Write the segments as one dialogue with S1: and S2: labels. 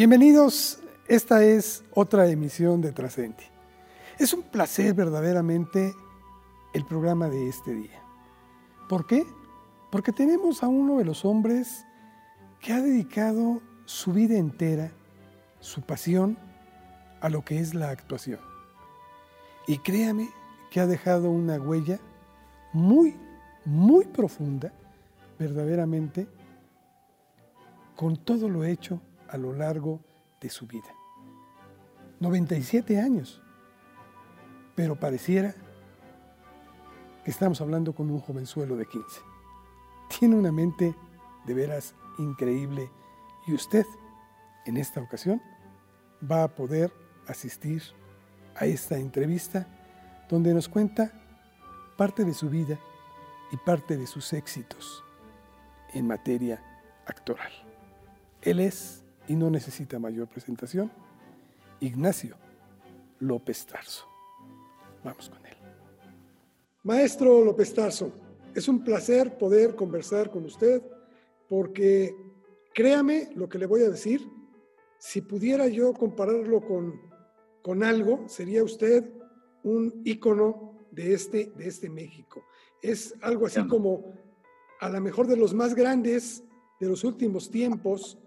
S1: Bienvenidos, esta es otra emisión de Trascendi. Es un placer verdaderamente el programa de este día. ¿Por qué? Porque tenemos a uno de los hombres que ha dedicado su vida entera, su pasión, a lo que es la actuación. Y créame que ha dejado una huella muy, muy profunda, verdaderamente, con todo lo hecho a lo largo de su vida. 97 años, pero pareciera que estamos hablando con un jovenzuelo de 15. Tiene una mente de veras increíble y usted, en esta ocasión, va a poder asistir a esta entrevista donde nos cuenta parte de su vida y parte de sus éxitos en materia actoral. Él es y no necesita mayor presentación, Ignacio López Tarso. Vamos con él. Maestro López Tarso, es un placer poder conversar con usted porque créame lo que le voy a decir, si pudiera yo compararlo con, con algo, sería usted un ícono de este, de este México. Es algo así como a lo mejor de los más grandes de los últimos tiempos,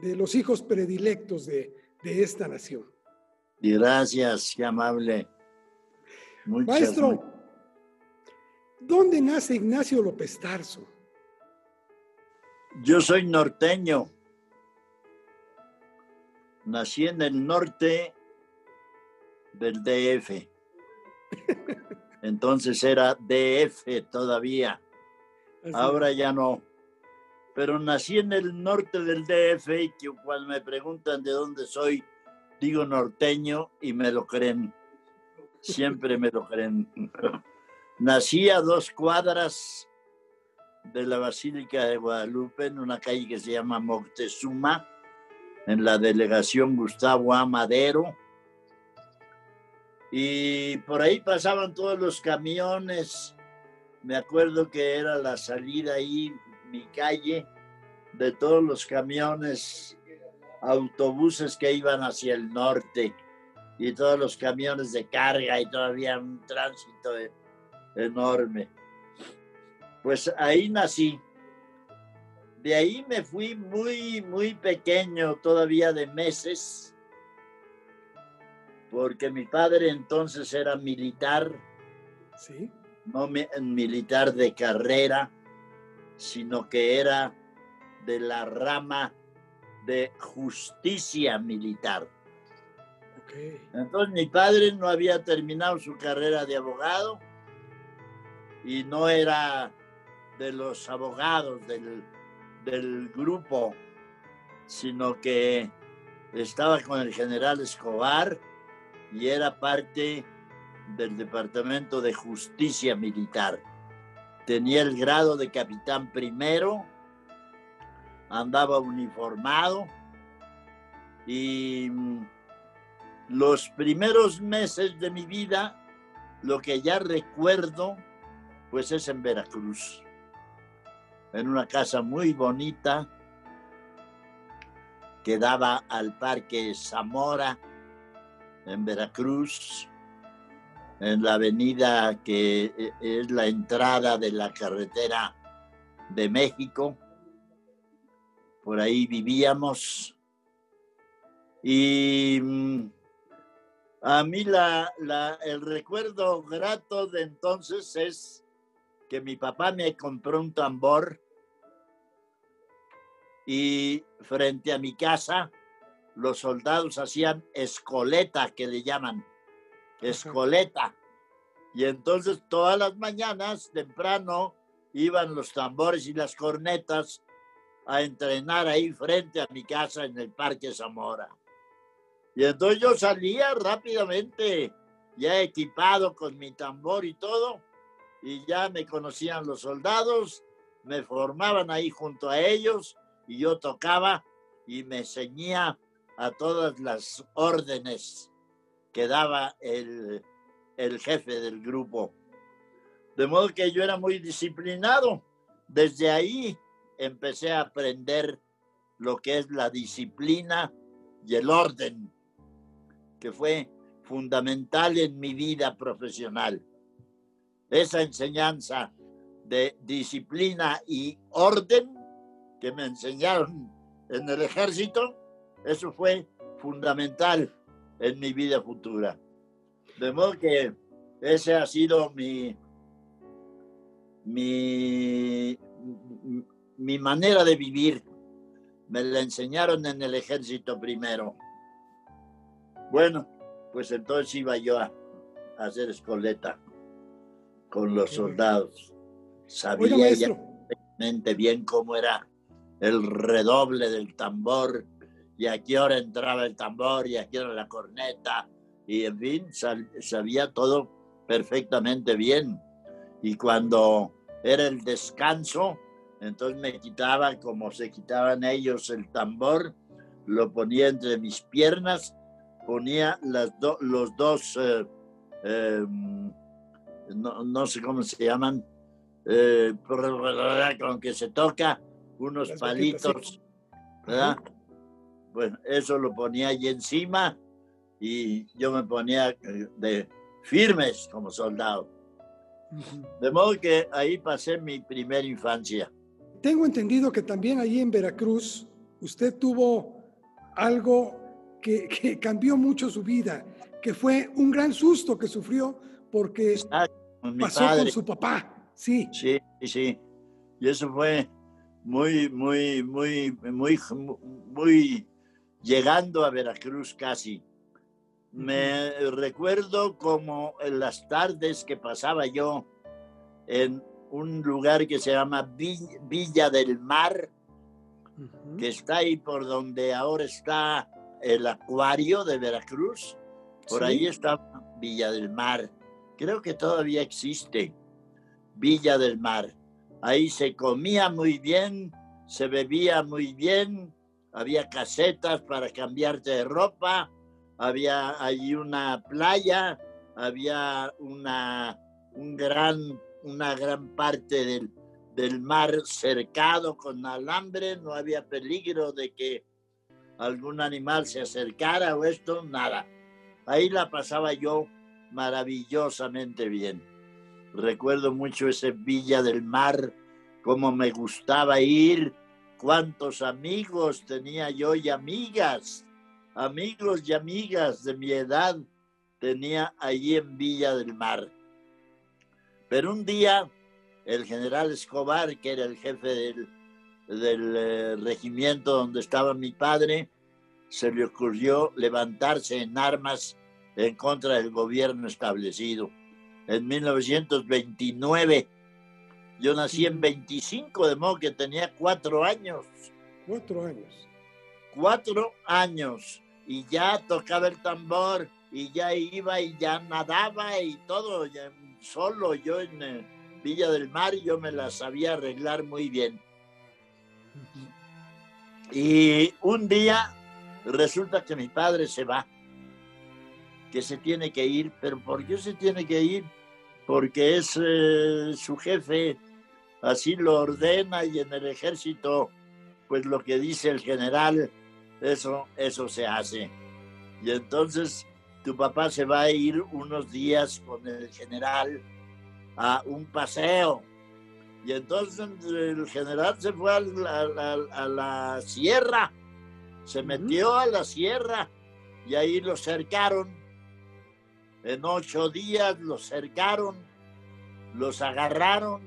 S1: de los hijos predilectos de, esta nación.
S2: Gracias, qué amable.
S1: Maestro, ¿dónde nace Ignacio López Tarso?
S2: Yo soy norteño. Nací en el norte del DF. Entonces era DF todavía. Ahora ya no pero nací en el norte del DF y cuando me preguntan de dónde soy, digo norteño y me lo creen. Siempre me lo creen. nací a dos cuadras de la Basílica de Guadalupe, en una calle que se llama Moctezuma, en la delegación Gustavo Amadero. Y por ahí pasaban todos los camiones. Me acuerdo que era la salida ahí mi calle de todos los camiones, autobuses que iban hacia el norte y todos los camiones de carga y todavía un tránsito e-, enorme. Pues ahí nací. De ahí me fui muy, muy pequeño, todavía de meses, porque mi padre entonces era militar, ¿Sí? no militar de carrera, sino que era de la rama de justicia militar. Entonces mi padre no había terminado su carrera de abogado y no era de los abogados del, del grupo, sino que estaba con el general Escobar y era parte del Departamento de Justicia Militar tenía el grado de capitán primero, andaba uniformado y mm, los primeros meses de mi vida, lo que ya recuerdo, pues es en Veracruz, en una casa muy bonita que daba al Parque Zamora en Veracruz en la avenida que eh, es la entrada de la carretera de México. Por ahí vivíamos. Y mm, a mí la, el recuerdo grato de entonces es que mi papá me compró un tambor y frente a mi casa los soldados hacían escoleta, que le llaman escoleta. Y entonces todas las mañanas temprano iban los tambores y las cornetas a entrenar ahí frente a mi casa en el Parque Zamora. Y entonces yo salía rápidamente, ya equipado con mi tambor y todo, y ya me conocían los soldados, me formaban ahí junto a ellos y yo tocaba y me ceñía a todas las órdenes que daba el, jefe del grupo. De modo que yo era muy disciplinado. Desde ahí empecé a aprender lo que es la disciplina y el orden, que fue fundamental en mi vida profesional. Esa enseñanza de disciplina y orden que me enseñaron en el ejército, eso fue fundamental en mi vida futura. De modo que ese ha sido mi, mi, mi manera de vivir. Me la enseñaron en el ejército primero. Bueno, pues entonces iba yo a, hacer escoleta con los soldados. Sabía perfectamente bien cómo era el redoble del tambor y a qué hora entraba el tambor y a qué hora la corneta y en fin, sabía todo perfectamente bien. Y cuando era el descanso, entonces me quitaba, como se quitaban ellos el tambor, lo ponía entre mis piernas ponía las los dos, eh, em, no, sé cómo se llaman, eh, con que se toca unos palitos, ¿verdad? Bueno, eso lo ponía allí encima y yo me ponía eh, de firmes como soldado. De modo que ahí pasé mi primera infancia.
S1: Tengo entendido que también allí en Veracruz usted tuvo algo que, cambió mucho su vida, que fue un gran susto que sufrió porque pasó con su papá. Sí.
S2: Sí, sí. Y eso fue muy, muy, muy, muy, muy llegando a Veracruz casi. Me recuerdo como en las tardes que pasaba yo en un lugar que se llama Villa del Mar, que está ahí por donde ahora está el acuario de Veracruz. Por ahí está Villa del Mar. Creo que todavía existe Villa del Mar. Ahí se comía muy bien, se bebía muy bien, había casetas para cambiarte de ropa, había allí una playa, había una, un gran, una gran parte del, del mar cercado con alambre, no había peligro de que algún animal se acercara o esto, nada. Ahí la pasaba yo maravillosamente bien. Recuerdo mucho ese Villa del Mar, cómo me gustaba ir, cuántos amigos tenía yo y amigas, amigos y amigas de mi edad tenía allí en Villa del Mar. Pero un día el general Escobar, que era el jefe del, del eh, regimiento donde estaba mi padre, se le ocurrió levantarse en armas en contra del gobierno establecido. En 1929, yo nací en 25, de modo que tenía cuatro años.
S1: Cuatro años.
S2: Cuatro años. Y ya tocaba el tambor, y ya iba, y ya nadaba, y todo. solo yo en eh, Villa del Mar, yo me la sabía arreglar muy bien. Y un día resulta que mi padre se va, que se tiene que ir, pero ¿por qué se tiene que ir? Porque es eh, su jefe, así lo ordena y en el ejército, pues lo que dice el general, eso, eso se hace. Y entonces tu papá se va a ir unos días con el general a un paseo y entonces el general se fue a la, sierra, se metió a la sierra y ahí lo cercaron. En ocho días los cercaron, los agarraron,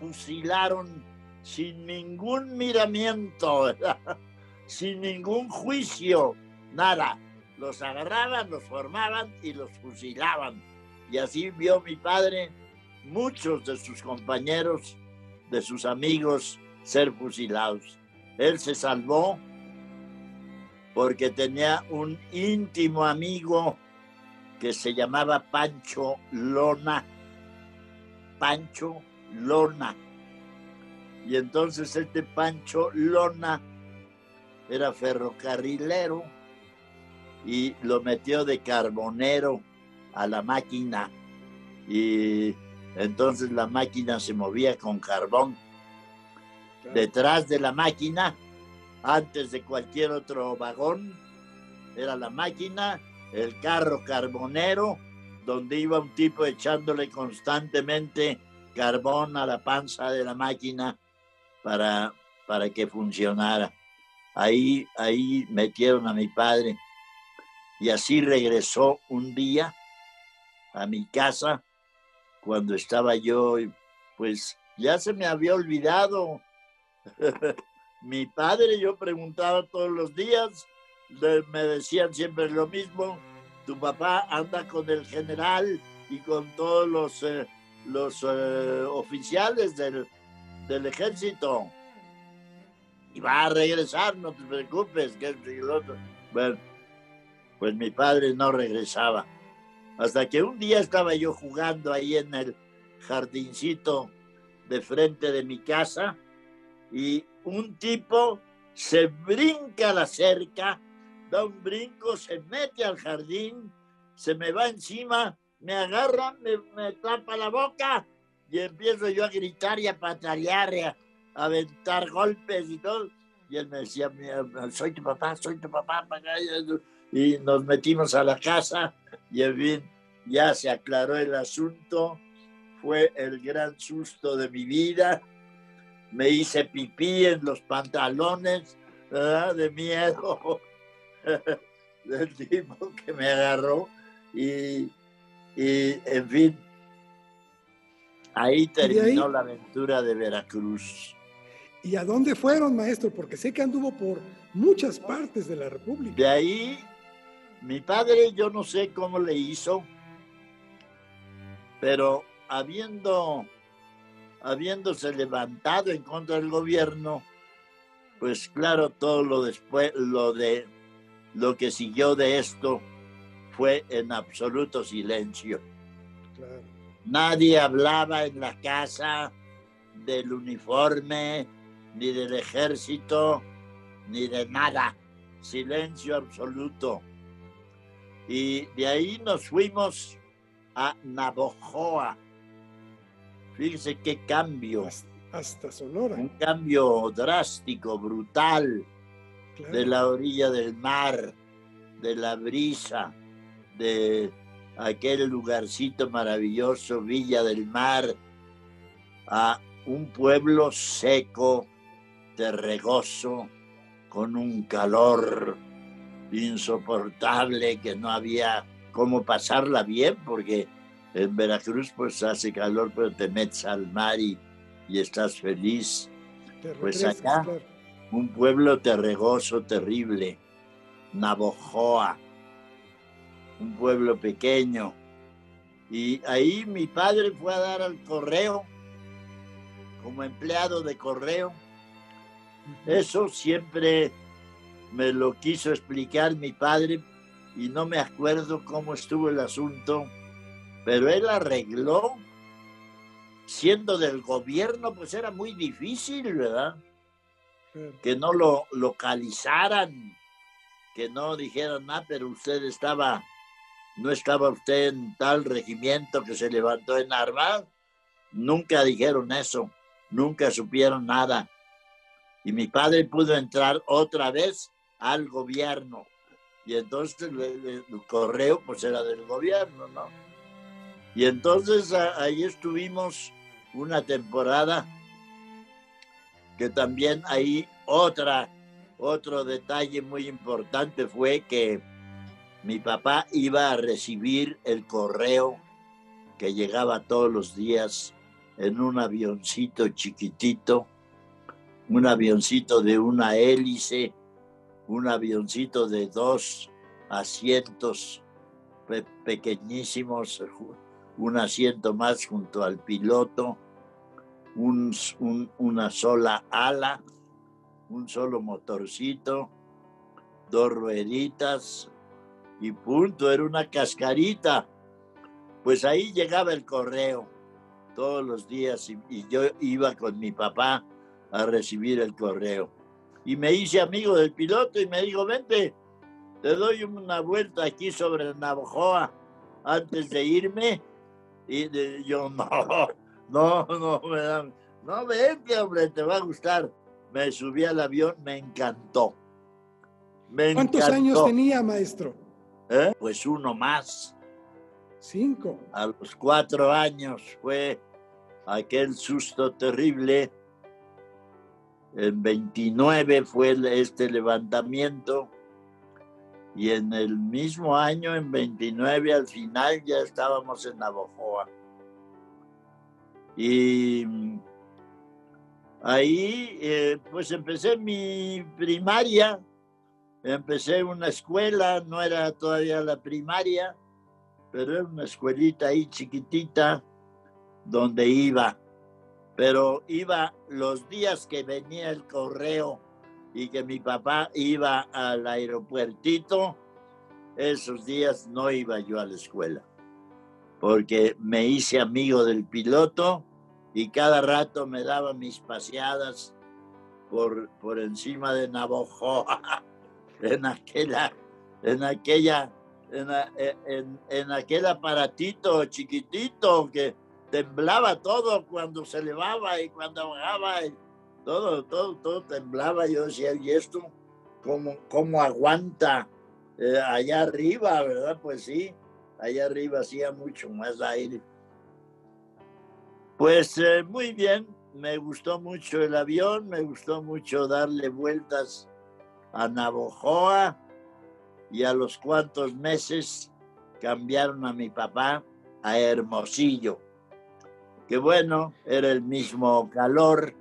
S2: fusilaron sin ningún miramiento, sin ningún juicio, nada. Los agarraban, los formaban y los fusilaban. Y así vio mi padre muchos de sus compañeros, de sus amigos, ser fusilados. Él se salvó porque tenía un íntimo amigo que se llamaba Pancho Lona. Pancho Lona. Y entonces este Pancho Lona era ferrocarrilero y lo metió de carbonero a la máquina. Y entonces la máquina se movía con carbón. Detrás de la máquina antes de cualquier otro vagón. Era la máquina, el carro carbonero, donde iba un tipo echándole constantemente carbón a la panza de la máquina para, para que funcionara. Ahí, ahí metieron a mi padre. Y así regresó un día a mi casa cuando estaba yo, pues ya se me había olvidado. mi padre, yo preguntaba todos los días, me decían siempre lo mismo, tu papá anda con el general y con todos los, eh, los eh, oficiales del, del ejército. Y va a regresar, no te preocupes, que el otro. Bueno, pues mi padre no regresaba. Hasta que un día estaba yo jugando ahí en el jardincito de frente de mi casa y un tipo se brinca a la cerca, da un brinco, se mete al jardín, se me va encima, me agarra, me, tapa la boca y empiezo yo a gritar y a patalear y a, aventar golpes y todo. Y él me decía, soy tu papá, soy tu papá, y nos metimos a la casa y en fin, ya se aclaró el asunto, fue el gran susto de mi vida, me hice pipí en los pantalones, ¿verdad? De miedo del tipo que me agarró y, en fin, ahí terminó la aventura de Veracruz.
S1: ¿Y a dónde fueron, maestro? Porque sé que anduvo por muchas partes de la República.
S2: De ahí, mi padre, yo no sé cómo le hizo, pero habiendo, habiéndose levantado en contra del gobierno, pues claro, todo lo después, lo de lo que siguió de esto fue en absoluto silencio. Nadie hablaba en la casa del uniforme, ni del ejército, ni de nada. Silencio absoluto. Y de ahí nos fuimos a Navojoa. Fíjense qué cambio.
S1: Hasta Sonora.
S2: Un cambio drástico, brutal, de la orilla del mar, de la brisa, de aquel lugarcito maravilloso, Villa del Mar, a un pueblo seco, terregoso, con un calor insoportable que no había cómo pasarla bien, porque en Veracruz pues hace calor, pero te metes al mar y, estás feliz. pues acá, un pueblo terregoso, terrible, Navojoa, un pueblo pequeño. Y ahí mi padre fue a dar al correo como empleado de correo. Eso siempre me lo quiso explicar mi padre y no me acuerdo cómo estuvo el asunto, pero él arregló, siendo del gobierno, pues era muy difícil, ¿verdad? Que no lo localizaran, que no dijeran nada, pero usted estaba, no estaba usted en tal regimiento que se levantó en armas, nunca dijeron eso nunca supieron nada. Y mi padre pudo entrar otra vez al gobierno. Y entonces el, correo pues era del gobierno, ¿no? Y entonces ahí estuvimos una temporada que también ahí otra, otro detalle muy importante fue que mi papá iba a recibir el correo que llegaba todos los días en un avioncito chiquitito, un avioncito de una hélice, un avioncito de dos asientos pequeñísimos, un asiento más junto al piloto, una sola ala, un solo motorcito, dos rueditas y punto, era una cascarita. Pues ahí llegaba el correo todos los días y, yo iba con mi papá a recibir el correo. Y me hice amigo del piloto y me dijo, vente, te doy una vuelta aquí sobre Navajoa antes de irme. Y yo, no, no, no, me dan, no, vente, hombre, te va a gustar. me subí al avión, me encantó. Me
S1: ¿Cuántos años
S2: encantó.
S1: tenía, maestro?
S2: ¿Eh? Pues uno más.
S1: Cinco.
S2: A los cuatro años fue aquel susto terrible. En 29 fue el- este levantamiento. Y en el mismo año, en 29, al final ya estábamos en Navojoa. Y ahí, eh, pues empecé mi primaria. Empecé una escuela, no era todavía la primaria pero era una escuelita ahí chiquitita donde iba. Pero iba los días que venía el correo y que mi papá iba al aeropuertito, esos días no iba yo a la escuela, porque me hice amigo del piloto y cada rato me daba mis paseadas por, por encima de Navojoa, en aquella, en aquella en, a- en- en aquel aparatito chiquitito que temblaba todo cuando se elevaba y cuando bajaba, todo, todo, todo temblaba. Yo decía, ¿y esto cómo, cómo aguanta eh, allá arriba, verdad? Pues sí, allá arriba hacía mucho más aire. Pues eh, muy bien, me gustó mucho el avión, me gustó mucho darle vueltas a Navojoa y a los cuantos meses cambiaron a mi papá a Hermosillo. Que bueno, era el mismo calor,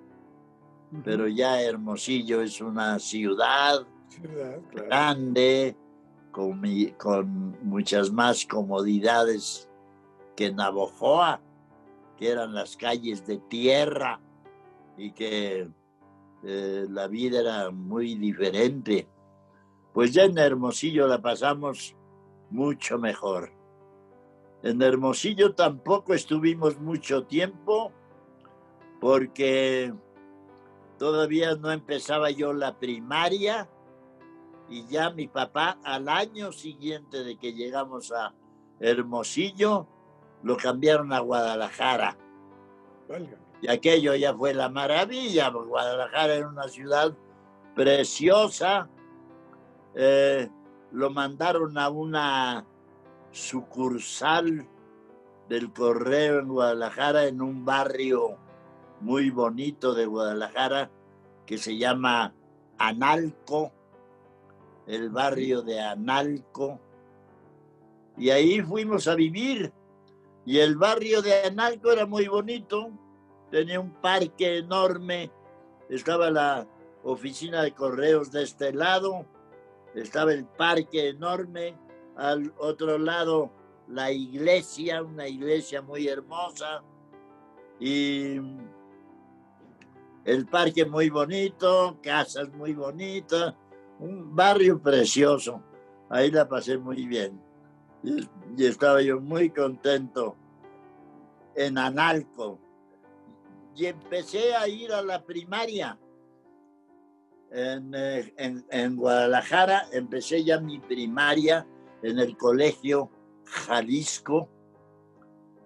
S2: pero ya Hermosillo es una ciudad
S1: Ciudad, claro.
S2: grande, con, con muchas más comodidades que Navojoa, que eran las calles de tierra y que eh, la vida era muy diferente. Pues ya en Hermosillo la pasamos mucho mejor. En Hermosillo tampoco estuvimos mucho tiempo porque todavía no empezaba yo la primaria y ya mi papá al año siguiente de que llegamos a Hermosillo lo cambiaron a Guadalajara. Y aquello ya fue la maravilla, porque Guadalajara era una ciudad preciosa. Eh, lo mandaron a una sucursal del correo en Guadalajara, en un barrio muy bonito de Guadalajara que se llama Analco, el barrio de Analco. Y ahí fuimos a vivir. Y el barrio de Analco era muy bonito, tenía un parque enorme, estaba la oficina de correos de este lado, estaba el parque enorme, al otro lado la iglesia, una iglesia muy hermosa, y el parque muy bonito, casas muy bonitas, un barrio precioso. Ahí la pasé muy bien. Y, estaba yo muy contento en Analco. Y empecé a ir a la primaria. En, eh, en- en Guadalajara empecé ya mi primaria en el colegio Jalisco,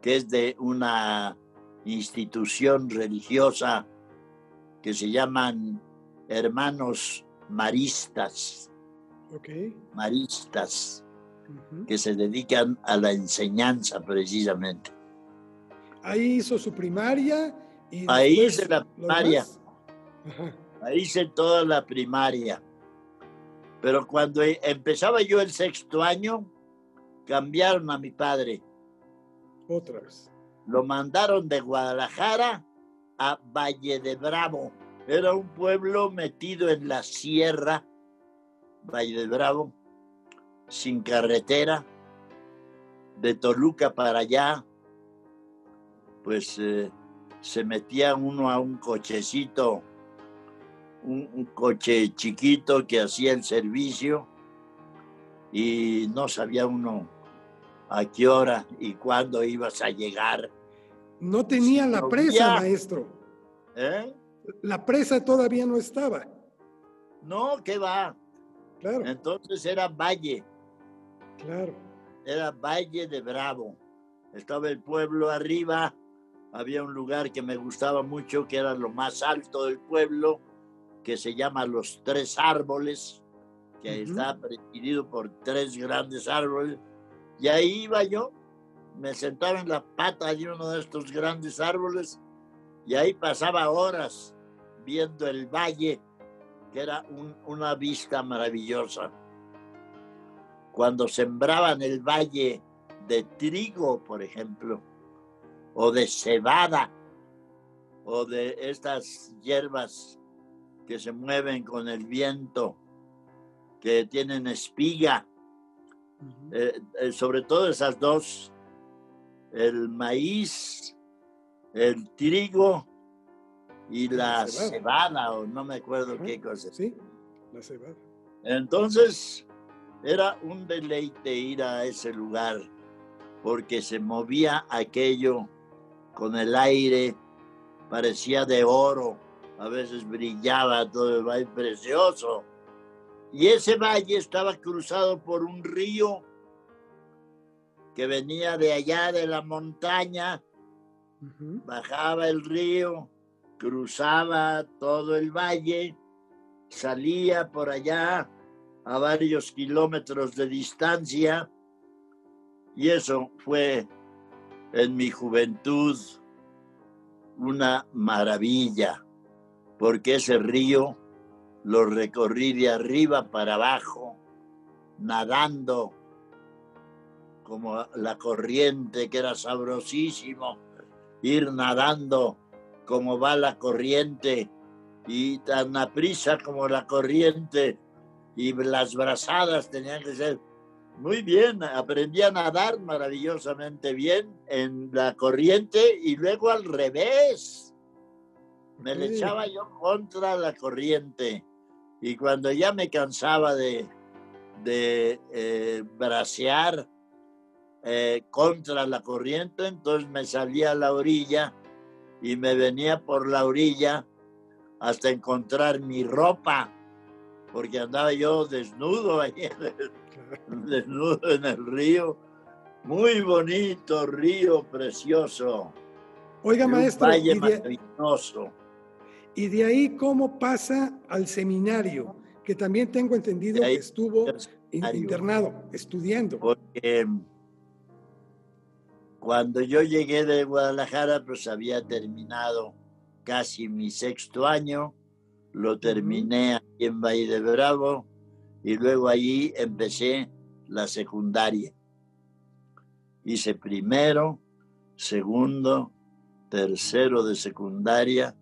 S2: que es de una institución religiosa que se llaman Hermanos Maristas. Maristas, que se dedican a la enseñanza precisamente.
S1: Ahí hizo su primaria y
S2: Ahí hice la primaria.
S1: Ajá.
S2: Ahí hice toda la primaria. Pero cuando e- empezaba yo el sexto año, cambiaron a mi padre.
S1: Otra vez.
S2: Lo mandaron de Guadalajara a Valle de Bravo. Era un pueblo metido en la sierra, Valle de Bravo, sin carretera, de Toluca para allá. Pues eh, se metía uno a un cochecito, un, un coche chiquito que hacía el servicio y no sabía uno a qué hora y cuándo ibas a llegar.
S1: No tenía la presa, maestro.
S2: ¿eh?
S1: La presa todavía no estaba.
S2: No, ¿qué va?
S1: Claro,
S2: Entonces era Valle,
S1: claro.
S2: era Valle de Bravo. Estaba el pueblo arriba, había un lugar que me gustaba mucho, que era lo más alto del pueblo, que se llama Los Tres Árboles, que está presidido por tres grandes árboles. Y ahí iba yo, me sentaba en la pata de uno de estos grandes árboles y ahí pasaba horas viendo el valle, que era una vista maravillosa. Cuando sembraban el valle de trigo, por ejemplo, o de cebada, o de estas hierbas que se mueven con el viento, que tienen espiga, eh, eh, sobre todo esas dos, el maíz, el trigo y la, cebada. o no me acuerdo qué cosa.
S1: Sí, la cebada.
S2: Entonces, era un deleite ir a ese lugar, porque se movía aquello con el aire, parecía de oro, a veces brillaba todo el valle precioso. Y ese valle estaba cruzado por un río que venía de allá de la montaña, bajaba el río, cruzaba todo el valle, salía por allá a varios kilómetros de distancia. Y eso fue en mi juventud una maravilla, porque ese río lo recorrí de arriba para abajo, nadando como la corriente, que era sabrosísimo, ir nadando como va la corriente y tan aprisa como la corriente y las brazadas tenían que ser muy bien, aprendí a nadar maravillosamente bien en la corriente y luego al revés. Me le echaba yo contra la corriente y cuando ya me cansaba de, de eh, bracear eh, contra la corriente, entonces me salía a la orilla y me venía por la orilla hasta encontrar mi ropa, porque andaba yo desnudo ahí desnudo en el río. Muy bonito río, precioso.
S1: Oiga, maestro.
S2: Valle y de,
S1: Y de ahí, ¿cómo pasa al seminario? Que también tengo entendido que estuvo internado, estudiando.
S2: Porque cuando yo llegué de Guadalajara, pues había terminado casi mi sexto año. Lo terminé aquí en Valle de Bravo y luego allí empecé la secundaria. Hice primero, segundo, tercero de secundaria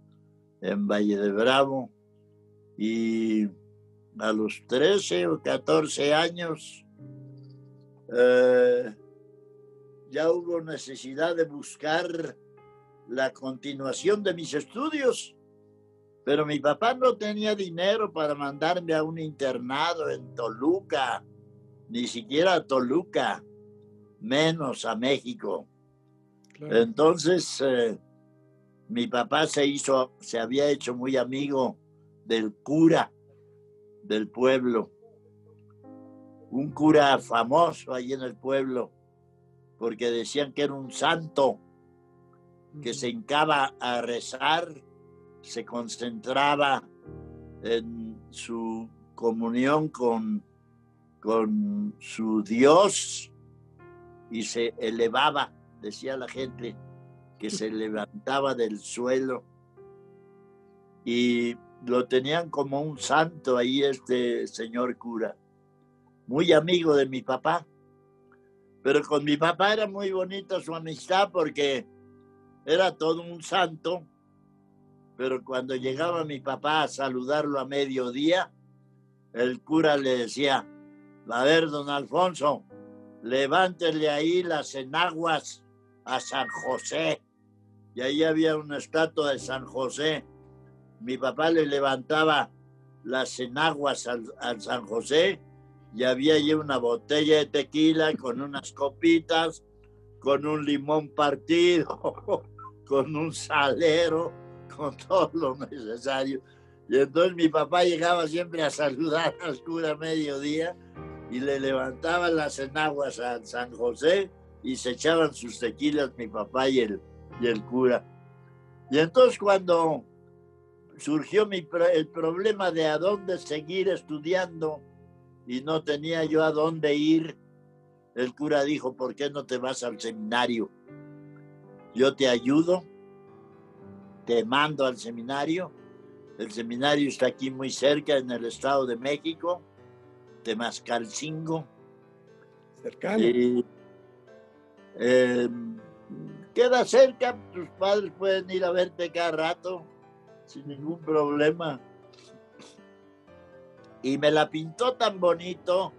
S2: en Valle de Bravo y a los 13 o 14 años eh, ya hubo necesidad de buscar la continuación de mis estudios pero mi papá no tenía dinero para mandarme a un internado en Toluca, ni siquiera a Toluca, menos a México. Entonces, eh, mi papá se hizo, se había hecho muy amigo del cura del pueblo, un cura famoso ahí en el pueblo, porque decían que era un santo que se hincaba a rezar se concentraba en su comunión con, con su Dios y se elevaba, decía la gente, que se levantaba del suelo y lo tenían como un santo ahí este señor cura, muy amigo de mi papá. Pero con mi papá era muy bonita su amistad porque era todo un santo pero cuando llegaba mi papá a saludarlo a mediodía, el cura le decía, a ver, don Alfonso, levántele ahí las enaguas a San José. Y ahí había una estatua de San José. Mi papá le levantaba las enaguas al, San José y había allí una botella de tequila con unas copitas, con un limón partido, con un salero con todo lo necesario. Y entonces mi papá llegaba siempre a saludar al cura a mediodía y le levantaban las enaguas a San José y se echaban sus tequilas mi papá y el, y el cura. Y entonces cuando surgió mi, el problema de a dónde seguir estudiando y no tenía yo a dónde ir. El cura dijo, ¿por qué no te vas al seminario? Yo te ayudo, te mando al seminario. El seminario está aquí muy cerca, en el Estado de México, Temascalcingo.
S1: Cercano.
S2: Em, queda cerca, tus padres pueden ir a verte cada rato sin ningún problema. Y me la pintó tan bonito,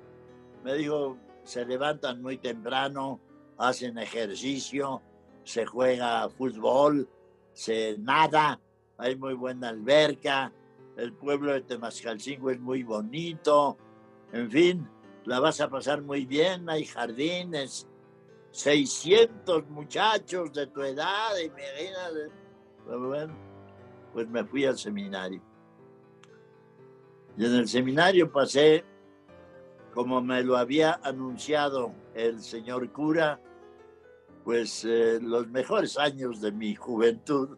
S2: me dijo, se levantan muy temprano, hacen ejercicio, se juega fútbol, se nada, hay muy buena alberca, el pueblo de Temascalcingo es muy bonito, en fin, la vas a pasar muy bien, hay jardines, 600 muchachos de tu edad, imagínate. Bueno, pues me fui al seminario. Y en el seminario pasé, como me lo había anunciado el señor cura, pues eh, los mejores años de mi juventud.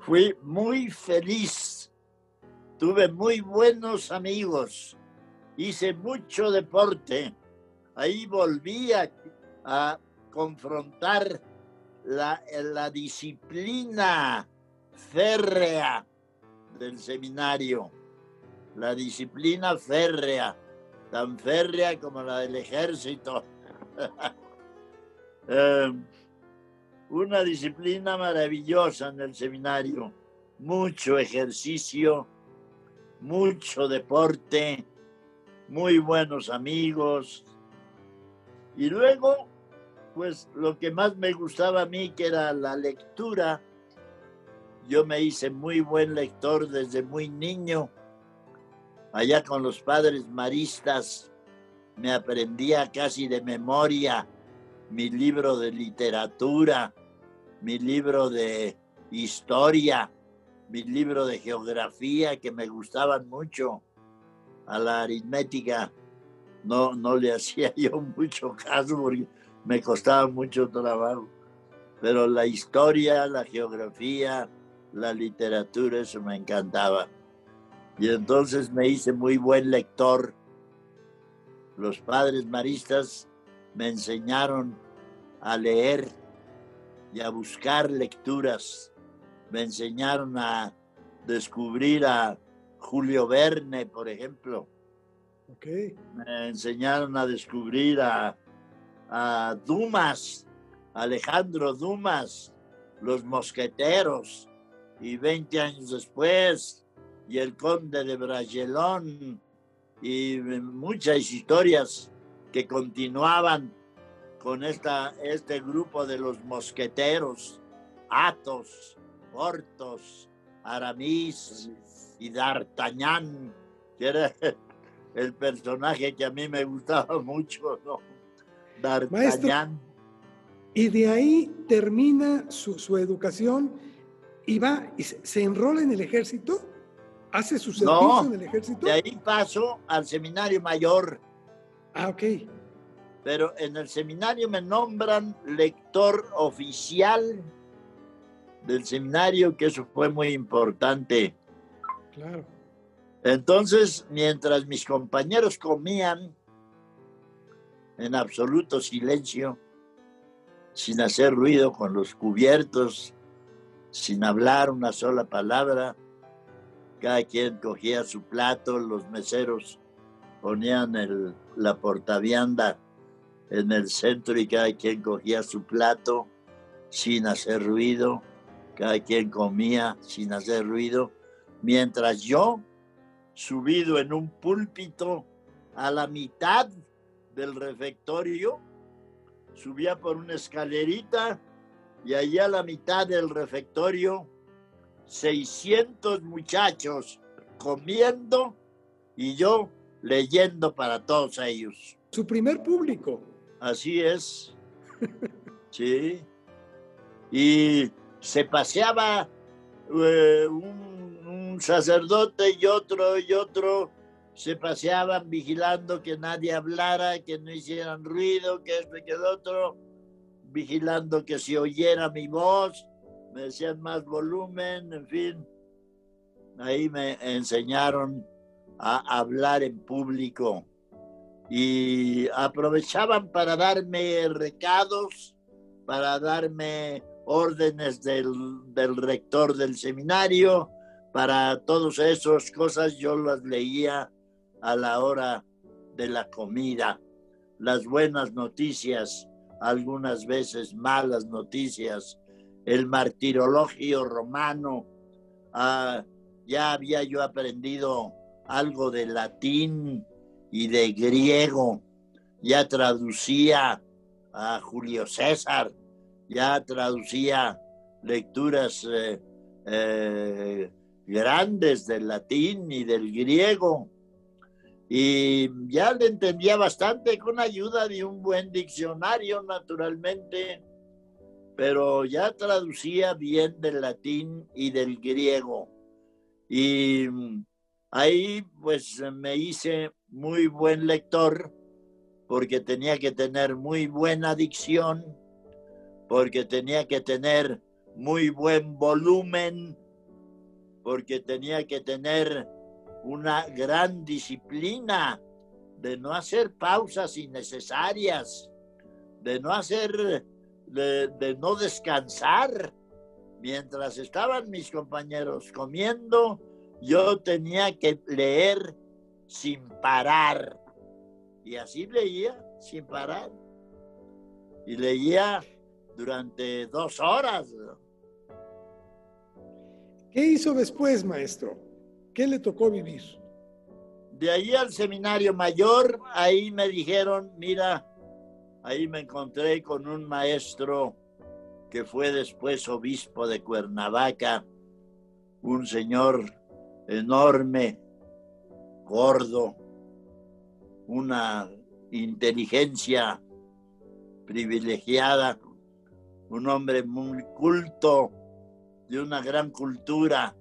S2: Fui muy feliz, tuve muy buenos amigos, hice mucho deporte. Ahí volví a, confrontar la, la disciplina férrea del seminario, la disciplina férrea, tan férrea como la del ejército. Eh, una disciplina maravillosa en el seminario, mucho ejercicio, mucho deporte, muy buenos amigos. Y luego, pues lo que más me gustaba a mí, que era la lectura, yo me hice muy buen lector desde muy niño. Allá con los padres maristas me aprendía casi de memoria mi libro de literatura, mi libro de historia, mi libro de geografía que me gustaban mucho. A la aritmética no, no le hacía yo mucho caso porque me costaba mucho trabajo. Pero la historia, la geografía, la literatura, eso me encantaba. Y entonces me hice muy buen lector. Los padres maristas me enseñaron a leer y a buscar lecturas. Me enseñaron a descubrir a Julio Verne, por ejemplo.
S1: Okay.
S2: Me enseñaron a descubrir a, a Dumas, Alejandro Dumas, los mosqueteros, y 20 años después, y el conde de Bragelón, y muchas historias que continuaban con esta, este grupo de los mosqueteros, Athos, Portos, Aramis y D'Artagnan, que era el personaje que a mí me gustaba mucho, ¿no? D'Artagnan.
S1: y de ahí termina su, su educación y va y se, enrola en el ejército, hace su servicio en el ejército.
S2: De ahí paso al seminario mayor.
S1: Ah, ok.
S2: Pero en el seminario me nombran lector oficial del seminario, que eso fue muy importante.
S1: Claro.
S2: Entonces, mientras mis compañeros comían en absoluto silencio, sin hacer ruido con los cubiertos sin hablar una sola palabra. Cada quien cogía su plato, los meseros ponían el, la portavianda en el centro y cada quien cogía su plato sin hacer ruido. Cada quien comía sin hacer ruido. Mientras yo, subido en un púlpito a la mitad del refectorio, subía por una escalerita y allá a la mitad del refectorio, 600 muchachos comiendo y yo leyendo para todos ellos.
S1: Su primer público.
S2: Así es. Sí. Y se paseaba eh, un, un, sacerdote y otro y otro, se paseaban vigilando que nadie hablara, que no hicieran ruido, que esto y que el otro vigilando que se oyera mi voz, me decían más volumen, en fin. ahí me enseñaron a hablar en público y aprovechaban para darme recados, para darme órdenes del, del rector del seminario, para todas esas cosas yo las leía a la hora de la comida, las buenas noticias, algunas veces malas noticias, el martirologio romano, ah, ya había yo aprendido algo de latín y de griego, ya traducía a Julio César, ya traducía lecturas eh, eh, grandes del latín y del griego. Y ya le entendía bastante con ayuda de un buen diccionario, naturalmente, pero ya traducía bien del latín y del griego. Y ahí pues me hice muy buen lector porque tenía que tener muy buena dicción, porque tenía que tener muy buen volumen, porque tenía que tener una gran disciplina de no hacer pausas innecesarias, de no hacer, de, no descansar. Mientras estaban mis compañeros comiendo, yo tenía que leer sin parar. Y así leía sin parar. Y leía durante dos horas.
S1: ¿Qué hizo después, maestro? ¿Qué le tocó vivir?
S2: De ahí al seminario mayor, ahí me dijeron, mira, ahí me encontré con un maestro que fue después obispo de Cuernavaca, un señor enorme, gordo, una inteligencia privilegiada, un hombre muy culto, de una gran cultura,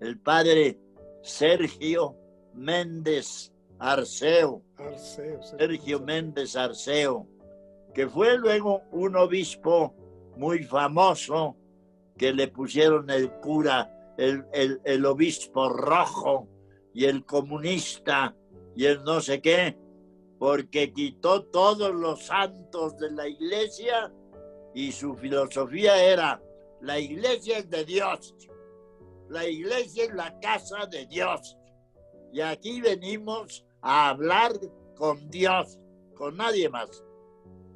S2: el padre Sergio Méndez Arceo, Sergio Méndez Arceo, que fue luego un obispo muy famoso que le pusieron el cura, el, el obispo rojo, y el comunista y el no sé qué, porque quitó todos los santos de la iglesia y su filosofía era, la iglesia es de Dios, la iglesia es la casa de Dios. Y aquí venimos a hablar con Dios, con nadie más.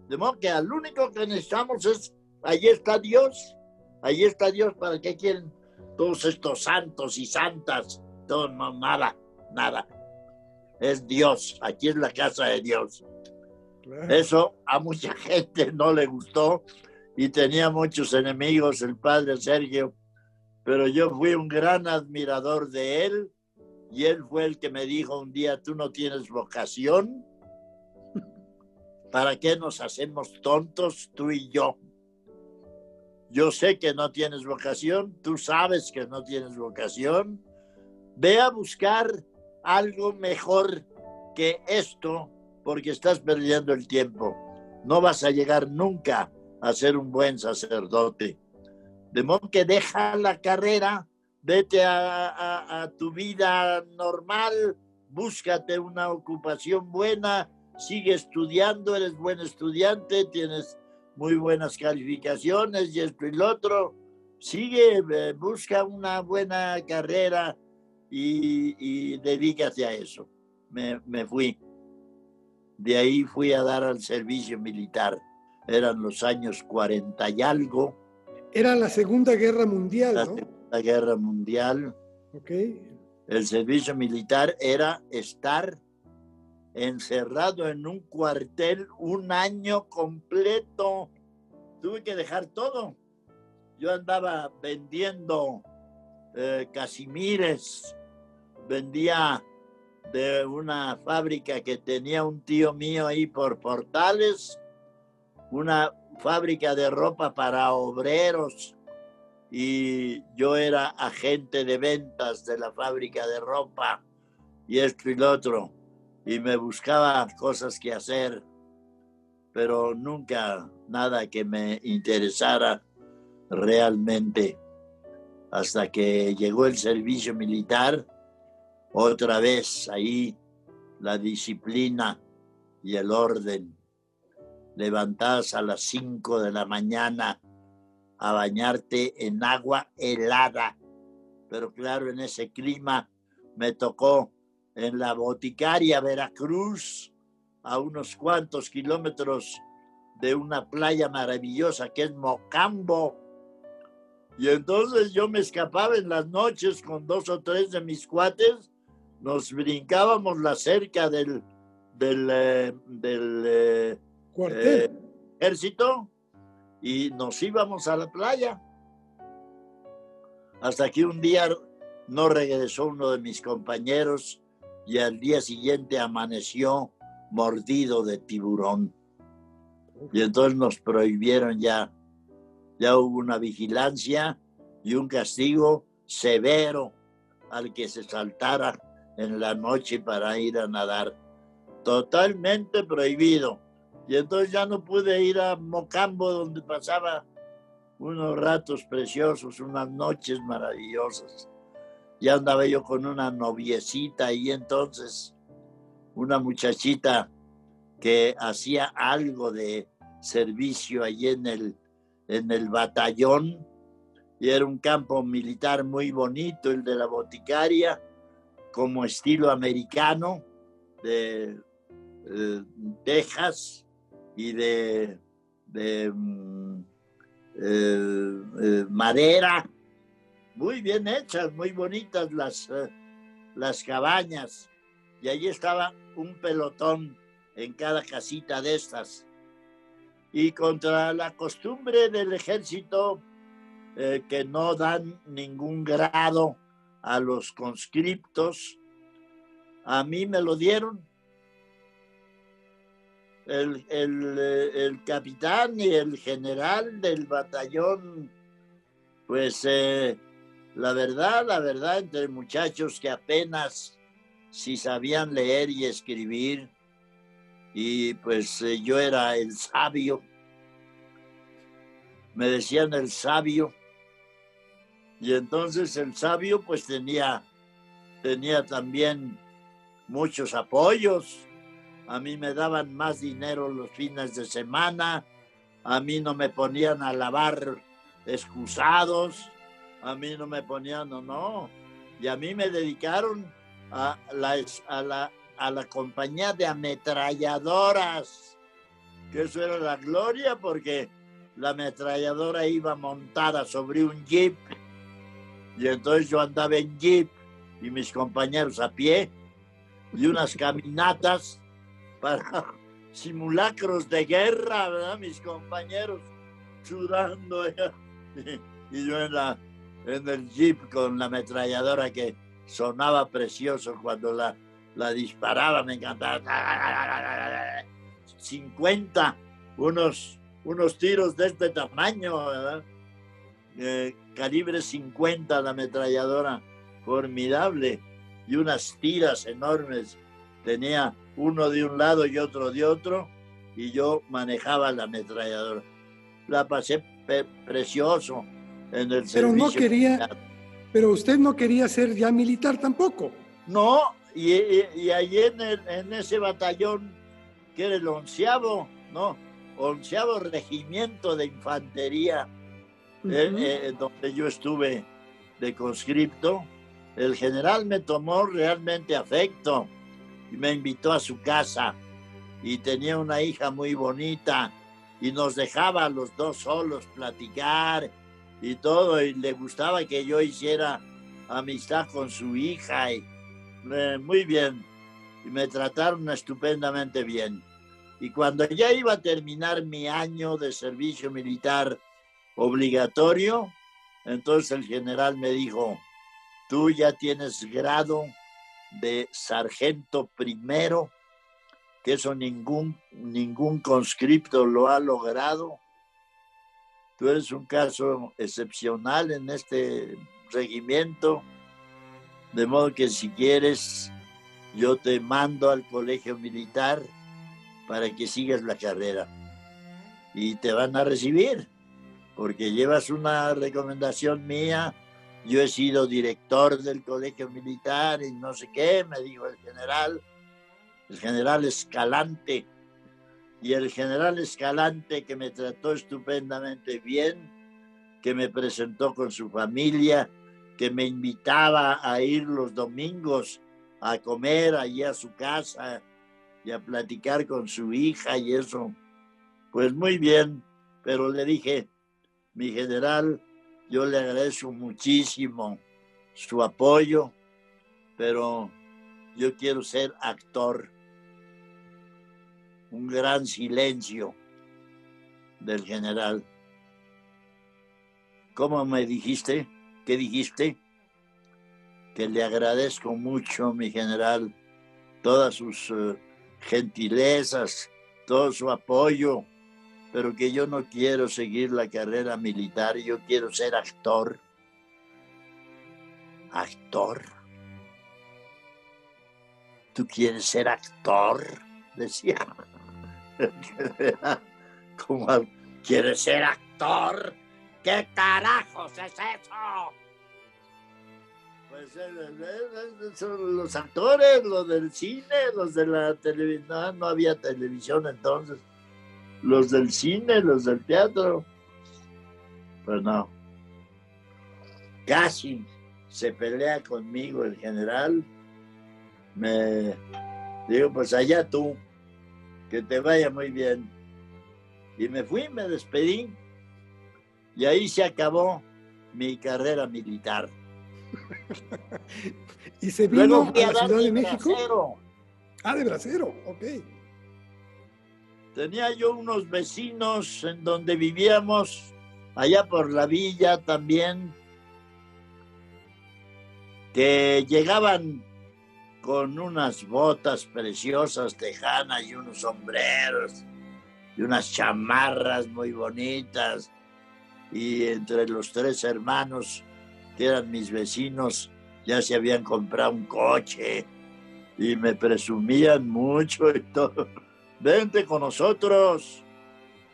S2: De modo que al único que necesitamos es, allí está Dios, allí está Dios, ¿para qué quieren todos estos santos y santas? no, nada, nada. Es Dios, aquí es la casa de Dios. Eso a mucha gente no le gustó y tenía muchos enemigos el padre Sergio, pero yo fui un gran admirador de él y él fue el que me dijo un día, tú no tienes vocación, ¿para qué nos hacemos tontos tú y yo? Yo sé que no tienes vocación, tú sabes que no tienes vocación, Ve a buscar algo mejor que esto porque estás perdiendo el tiempo. No vas a llegar nunca a ser un buen sacerdote. De modo que deja la carrera, vete a, tu vida normal, búscate una ocupación buena, sigue estudiando, eres buen estudiante, tienes muy buenas calificaciones y esto y lo otro. Sigue, busca una buena carrera y, y dedícate a eso. Me, me fui. De ahí fui a dar al servicio militar. Eran los años 40 y algo.
S1: Era la Segunda Guerra Mundial,
S2: la Segunda Guerra Mundial.
S1: Ok.
S2: El servicio militar era estar encerrado en un cuartel un año completo. Tuve que dejar todo. Yo andaba vendiendo eh, casimires, vendía de una fábrica que tenía un tío mío ahí por Portales, una fábrica de ropa para obreros y yo era agente de ventas de la fábrica de ropa y esto y lo otro y me buscaba cosas que hacer, pero nunca nada que me interesara realmente. hasta que llegó el servicio militar, otra vez ahí la disciplina y el orden. Levantadas a las 5 de la mañana a bañarte en agua helada. Pero claro, en ese clima me tocó en la boticaria Veracruz, a unos cuantos kilómetros de una playa maravillosa que es Mocambo. Y entonces yo me escapaba en las noches con dos o tres de mis cuates, nos brincábamos la cerca del, del, eh, del eh, ejército y nos íbamos a la playa. Hasta que un día no regresó uno de mis compañeros y al día siguiente amaneció mordido de tiburón. Y entonces nos prohibieron ya, ya hubo una vigilancia y un castigo severo al que se saltara en la noche para ir a nadar. Totalmente prohibido. Y entonces ya no pude ir a Mocambo donde pasaba unos ratos preciosos, unas noches maravillosas. Ya andaba yo con una noviecita y entonces una muchachita que hacía algo de servicio allí en el, en el batallón y era un campo militar muy bonito, el de la boticaria, como estilo americano, de eh, Texas y de, mm, eh, eh, madera, muy bien hechas, muy bonitas las, las cabañas. Y allí estaba un pelotón en cada casita de estas. Y contra la costumbre del ejército, eh, que no dan ningún grado a los conscriptos, a mí me lo dieron. El, eh, capitán y el general del batallón, pues eh, la verdad, la verdad, entre muchachos que apenas si sabían leer y escribir, y pues eh, yo era el sabio. Me decían el sabio. Y entonces el sabio pues tenía, tenía también muchos apoyos. A mí me daban más dinero los fines de semana. A mí no me ponían a lavar excusados. A mí no me ponían, no, no. Y a mí me dedicaron a la, a la a la compañía de ametralladoras, que eso era la gloria porque la ametralladora iba montada sobre un jeep y entonces yo andaba en jeep y mis compañeros a pie y unas caminatas para simulacros de guerra, ¿verdad? Mis compañeros sudando y yo en, la, en el jeep con la ametralladora que sonaba precioso cuando la la disparaba, me encantaba. 50, unos, unos tiros de este tamaño, ¿verdad? Eh, calibre 50 la ametralladora, formidable, y unas tiras enormes. Tenía uno de un lado y otro de otro, y yo manejaba la ametralladora. La pasé precioso en el
S1: pero no quería, pero usted no quería ser ya militar tampoco.
S2: No, y, y, allí en, en, ese batallón, que era el onceavo, ¿no? Onceavo regimiento de infantería, eh, eh, donde yo estuve de conscripto, el general me tomó realmente afecto y me invitó a su casa y tenía una hija muy bonita y nos dejaba a los dos solos platicar y todo y le gustaba que yo hiciera amistad con su hija y, muy bien y me trataron estupendamente bien. Y cuando ya iba a terminar mi año de servicio militar obligatorio, entonces el general me dijo, tú ya tienes grado de sargento primero, que eso ningún, ningún conscripto lo ha logrado. Tú eres un caso excepcional en este regimiento de modo que si quieres, yo te mando al colegio militar para que sigas la carrera. Y te van a recibir, porque llevas una recomendación mía yo he sido director del colegio militar y no sé qué, me dijo el general, el general Escalante. Y el general Escalante que me trató estupendamente bien, que me presentó con su familia, que me invitaba a ir los domingos a comer allí a su casa y a platicar con su hija y eso. Pues muy bien, pero le dije, mi general, yo le agradezco muchísimo su apoyo, pero yo quiero ser actor. Un gran silencio del general. ¿Cómo me dijiste? ¿Qué dijiste? Que le agradezco mucho, mi general, todas sus eh, gentilezas, todo su apoyo, pero que yo no quiero seguir la carrera militar, yo quiero ser actor. ¿Actor? ¿Tú quieres ser actor? Decía. ¿Cómo quieres ser actor? ¿Qué carajos es eso? Pues eh, eh, eh, son los actores, los del cine, los de la televisión, no había televisión entonces los del cine, los del teatro. Pues no. Casi se pelea conmigo el general. Me digo, pues allá tú, que te vaya muy bien. Y me fui, me despedí. Y ahí se acabó mi carrera militar.
S1: ¿Y se vino a, la Ciudad de México? Ah, de Bracero, ok.
S2: Tenía yo unos vecinos en donde vivíamos, allá por la villa también, que llegaban con unas botas preciosas tejanas y unos sombreros y unas chamarras muy bonitas. Y entre los tres hermanos, que eran mis vecinos, ya se habían comprado un coche y me presumían mucho y todo vente con nosotros,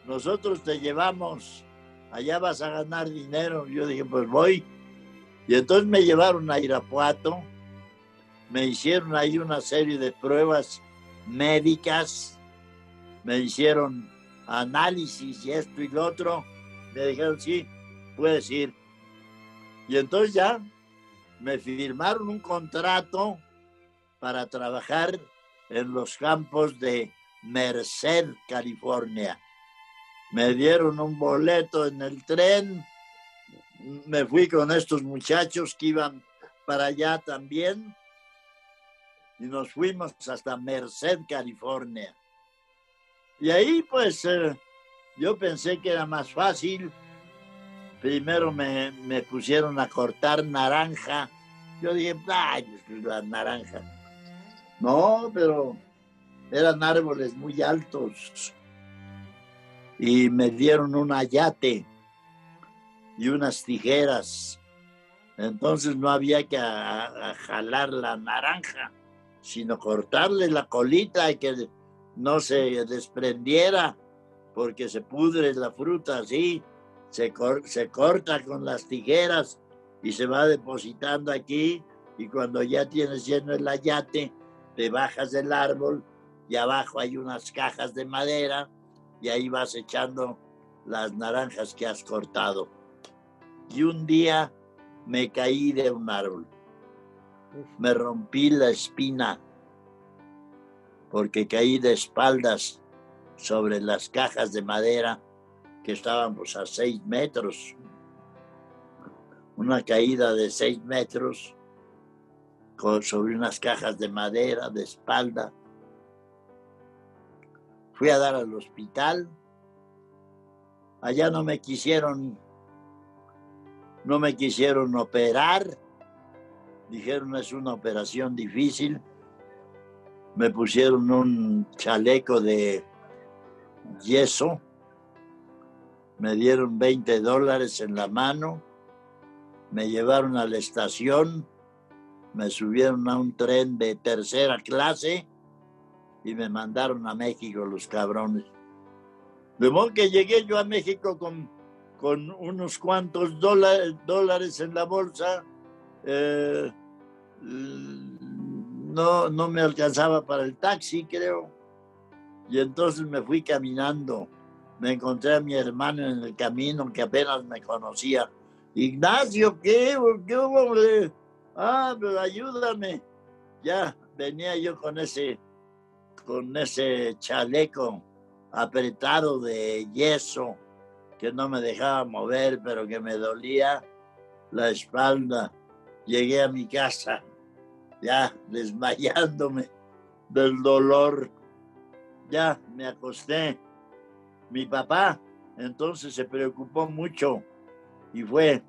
S2: nosotros te llevamos, allá vas a ganar dinero. Yo dije, pues voy. Y entonces me llevaron a Irapuato, me hicieron ahí una serie de pruebas médicas, me hicieron análisis y esto y lo otro. Me dijeron, sí, puedes ir. Y entonces ya me firmaron un contrato para trabajar en los campos de Merced, California. Me dieron un boleto en el tren, me fui con estos muchachos que iban para allá también y nos fuimos hasta Merced, California. Y ahí pues eh, yo pensé que era más fácil. Primero me, me pusieron a cortar naranja. Yo dije, ay, la naranja. No, pero eran árboles muy altos. Y me dieron un ayate y unas tijeras. Entonces no había que jalar la naranja, sino cortarle la colita y que no se desprendiera, porque se pudre la fruta así, se, se corta con las tijeras y se va depositando aquí. Y cuando ya tienes lleno el ayate, te bajas del árbol y abajo hay unas cajas de madera y ahí vas echando las naranjas que has cortado. Y un día me caí de un árbol. Me rompí la espina porque caí de espaldas sobre las cajas de madera que estábamos a seis metros. Una caída de seis metros sobre unas cajas de madera de espalda Fui a dar al hospital. Allá no me quisieron, no me quisieron operar. Dijeron es una operación difícil. Me pusieron un chaleco de yeso. Me dieron 20 dólares en la mano. Me llevaron a la estación. Me subieron a un tren de tercera clase y me mandaron a México los cabrones. De modo que llegué yo a México con con unos cuantos dólares, en la bolsa. Eh, no, no me alcanzaba para el taxi, creo. Y entonces me fui caminando. Me encontré a mi hermano en el camino que apenas me conocía. Ignacio, ¿qué? ¿Qué? Ah, pero ayúdame. Ya venía yo con ese, con ese chaleco apretado de yeso que no me dejaba mover, pero que me dolía la espalda. Llegué a mi casa ya desmayándome del dolor. Ya me acosté. Mi papá entonces se preocupó mucho y fue.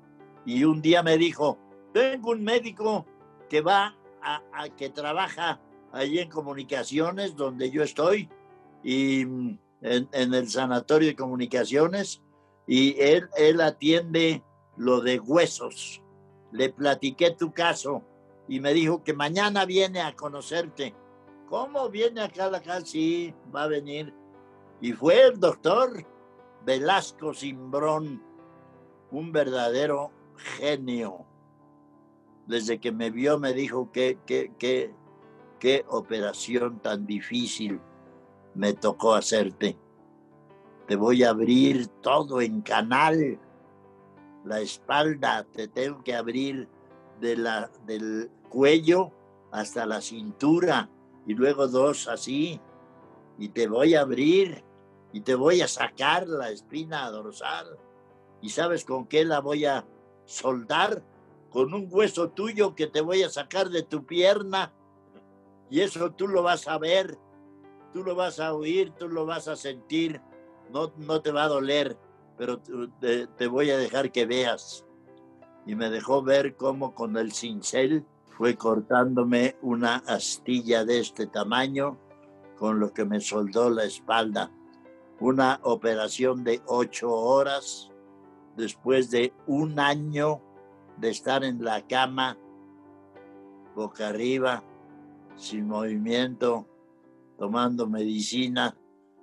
S2: Y un día me dijo, tengo un médico que va a, que trabaja allí en comunicaciones donde yo estoy y mm, en, en, el sanatorio de comunicaciones y él, él atiende lo de huesos. Le platiqué tu caso y me dijo que mañana viene a conocerte. ¿Cómo viene acá a la casa? Sí, va a venir. Y fue el doctor Velasco Simbrón, un verdadero genio. Desde que me vio me dijo que, que, que, qué operación tan difícil me tocó hacerte. Te voy a abrir todo en canal. La espalda te tengo que abrir de la, del cuello hasta la cintura y luego dos así. Y te voy a abrir y te voy a sacar la espina dorsal. ¿Y sabes con qué la voy a soldar? Con un hueso tuyo que te voy a sacar de tu pierna. Y eso tú lo vas a ver, tú lo vas a oír, tú lo vas a sentir. No, no te va a doler, pero te, te voy a dejar que veas. Y me dejó ver cómo con el cincel fue cortándome una astilla de este tamaño con lo que me soldó la espalda. Una operación de ocho horas después de un año de estar en la cama, boca arriba, sin movimiento, tomando medicina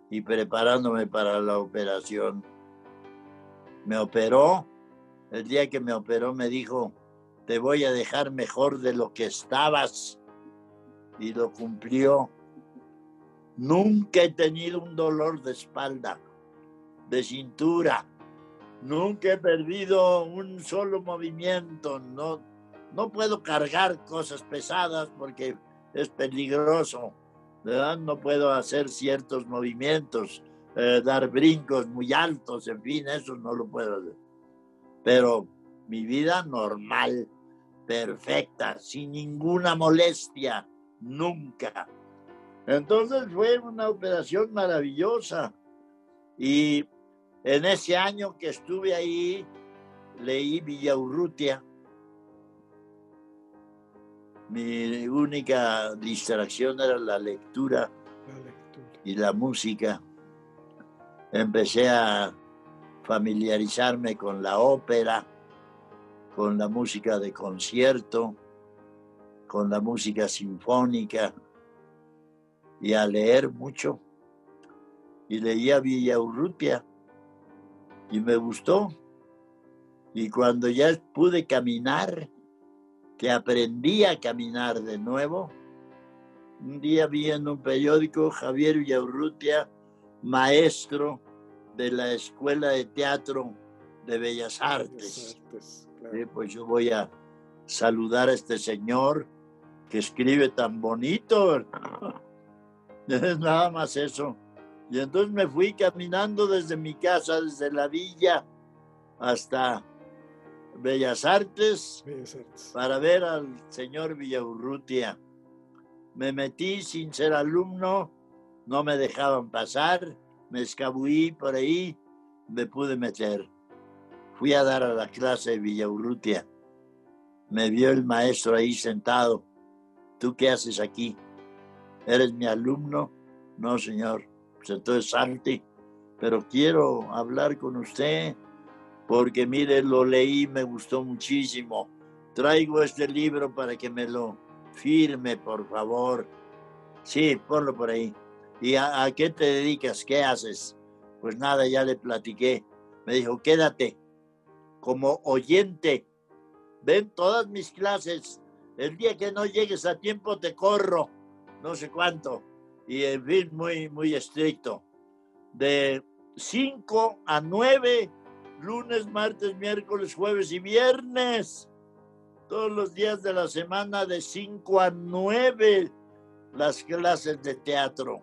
S2: y preparándome para la operación. Me operó, el día que me operó me dijo, te voy a dejar mejor de lo que estabas. Y lo cumplió. Nunca he tenido un dolor de espalda, de cintura. Nunca he perdido un solo movimiento. No, no puedo cargar cosas pesadas porque es peligroso. ¿verdad? No puedo hacer ciertos movimientos, eh, dar brincos muy altos, en fin, eso no lo puedo hacer. Pero mi vida normal, perfecta, sin ninguna molestia, nunca. Entonces fue una operación maravillosa. Y en ese año que estuve ahí, leí Villaurrutia. Mi única distracción era la lectura, la lectura y la música. Empecé a familiarizarme con la ópera con la música de concierto, con la música sinfónica y a leer mucho. Y leía Urrutia y me gustó. Y cuando ya pude caminar, que aprendí a caminar de nuevo, un día vi en un periódico Javier Villaurrutia, maestro de la Escuela de Teatro de Bellas Artes pues yo voy a saludar a este señor que escribe tan bonito. Es nada más eso. Y entonces me fui caminando desde mi casa, desde la villa hasta Bellas Artes, para ver al señor Villaurrutia. Me metí sin ser alumno, no me dejaban pasar, me escabuí por ahí, me pude meter. Fui a dar a la clase de Villaurrutia. Me vio el maestro ahí sentado. ¿Tú qué haces aquí? ¿Eres mi alumno? No, señor. Pues entonces salte. Pero quiero hablar con usted porque mire, lo leí, me gustó muchísimo. Traigo este libro para que me lo firme, por favor. Sí, ponlo por ahí. ¿Y a, a, qué te dedicas? ¿Qué haces? Pues nada, ya le platiqué Me dijo, quédate como oyente. Ven todas mis clases. El día que no llegues a tiempo te corro. No sé cuánto. Y en fin, muy, muy estricto. De 5 a 9, lunes, martes, miércoles, jueves y viernes. Todos los días de la semana de 5 a 9 las clases de teatro.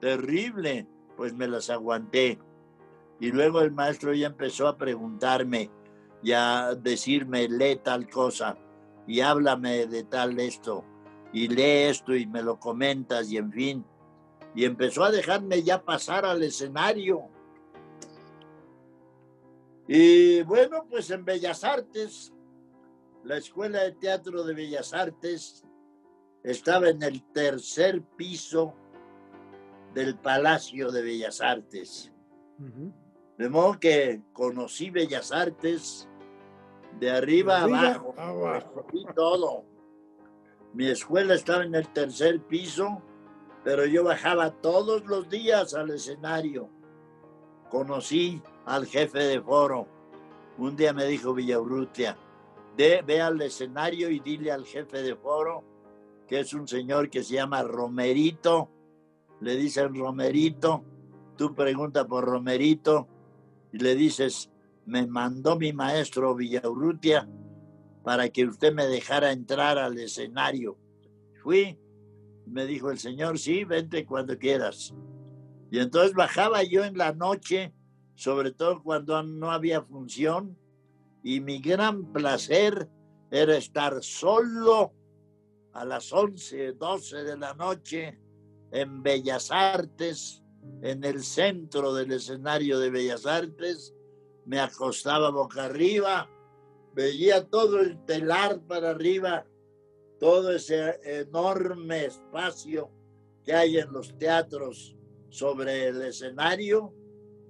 S2: Terrible, pues me las aguanté. Y luego el maestro ya empezó a preguntarme, ya a decirme, lee tal cosa y háblame de tal esto y lee esto y me lo comentas y en fin. Y empezó a dejarme ya pasar al escenario. Y bueno, pues en Bellas Artes, la Escuela de Teatro de Bellas Artes estaba en el tercer piso del Palacio de Bellas Artes. De modo que conocí Bellas Artes de arriba, abajo, abajo. y todo. Mi escuela estaba en el tercer piso, pero yo bajaba todos los días al escenario. Conocí al jefe de foro. Un día me dijo Villaurrutia, ve al escenario y dile al jefe de foro que es un señor que se llama Romerito, le dicen Romerito, tú pregunta por Romerito y le dices, me mandó mi maestro Villaurrutia para que usted me dejara entrar al escenario. Fui, me dijo el señor, sí, vente cuando quieras. Y entonces bajaba yo en la noche, sobre todo cuando no había función, y mi gran placer era estar solo a las 11, 12 de la noche en Bellas Artes, en el centro del escenario de Bellas Artes. Me acostaba boca arriba, veía todo el telar para arriba, todo ese enorme espacio que hay en los teatros sobre el escenario.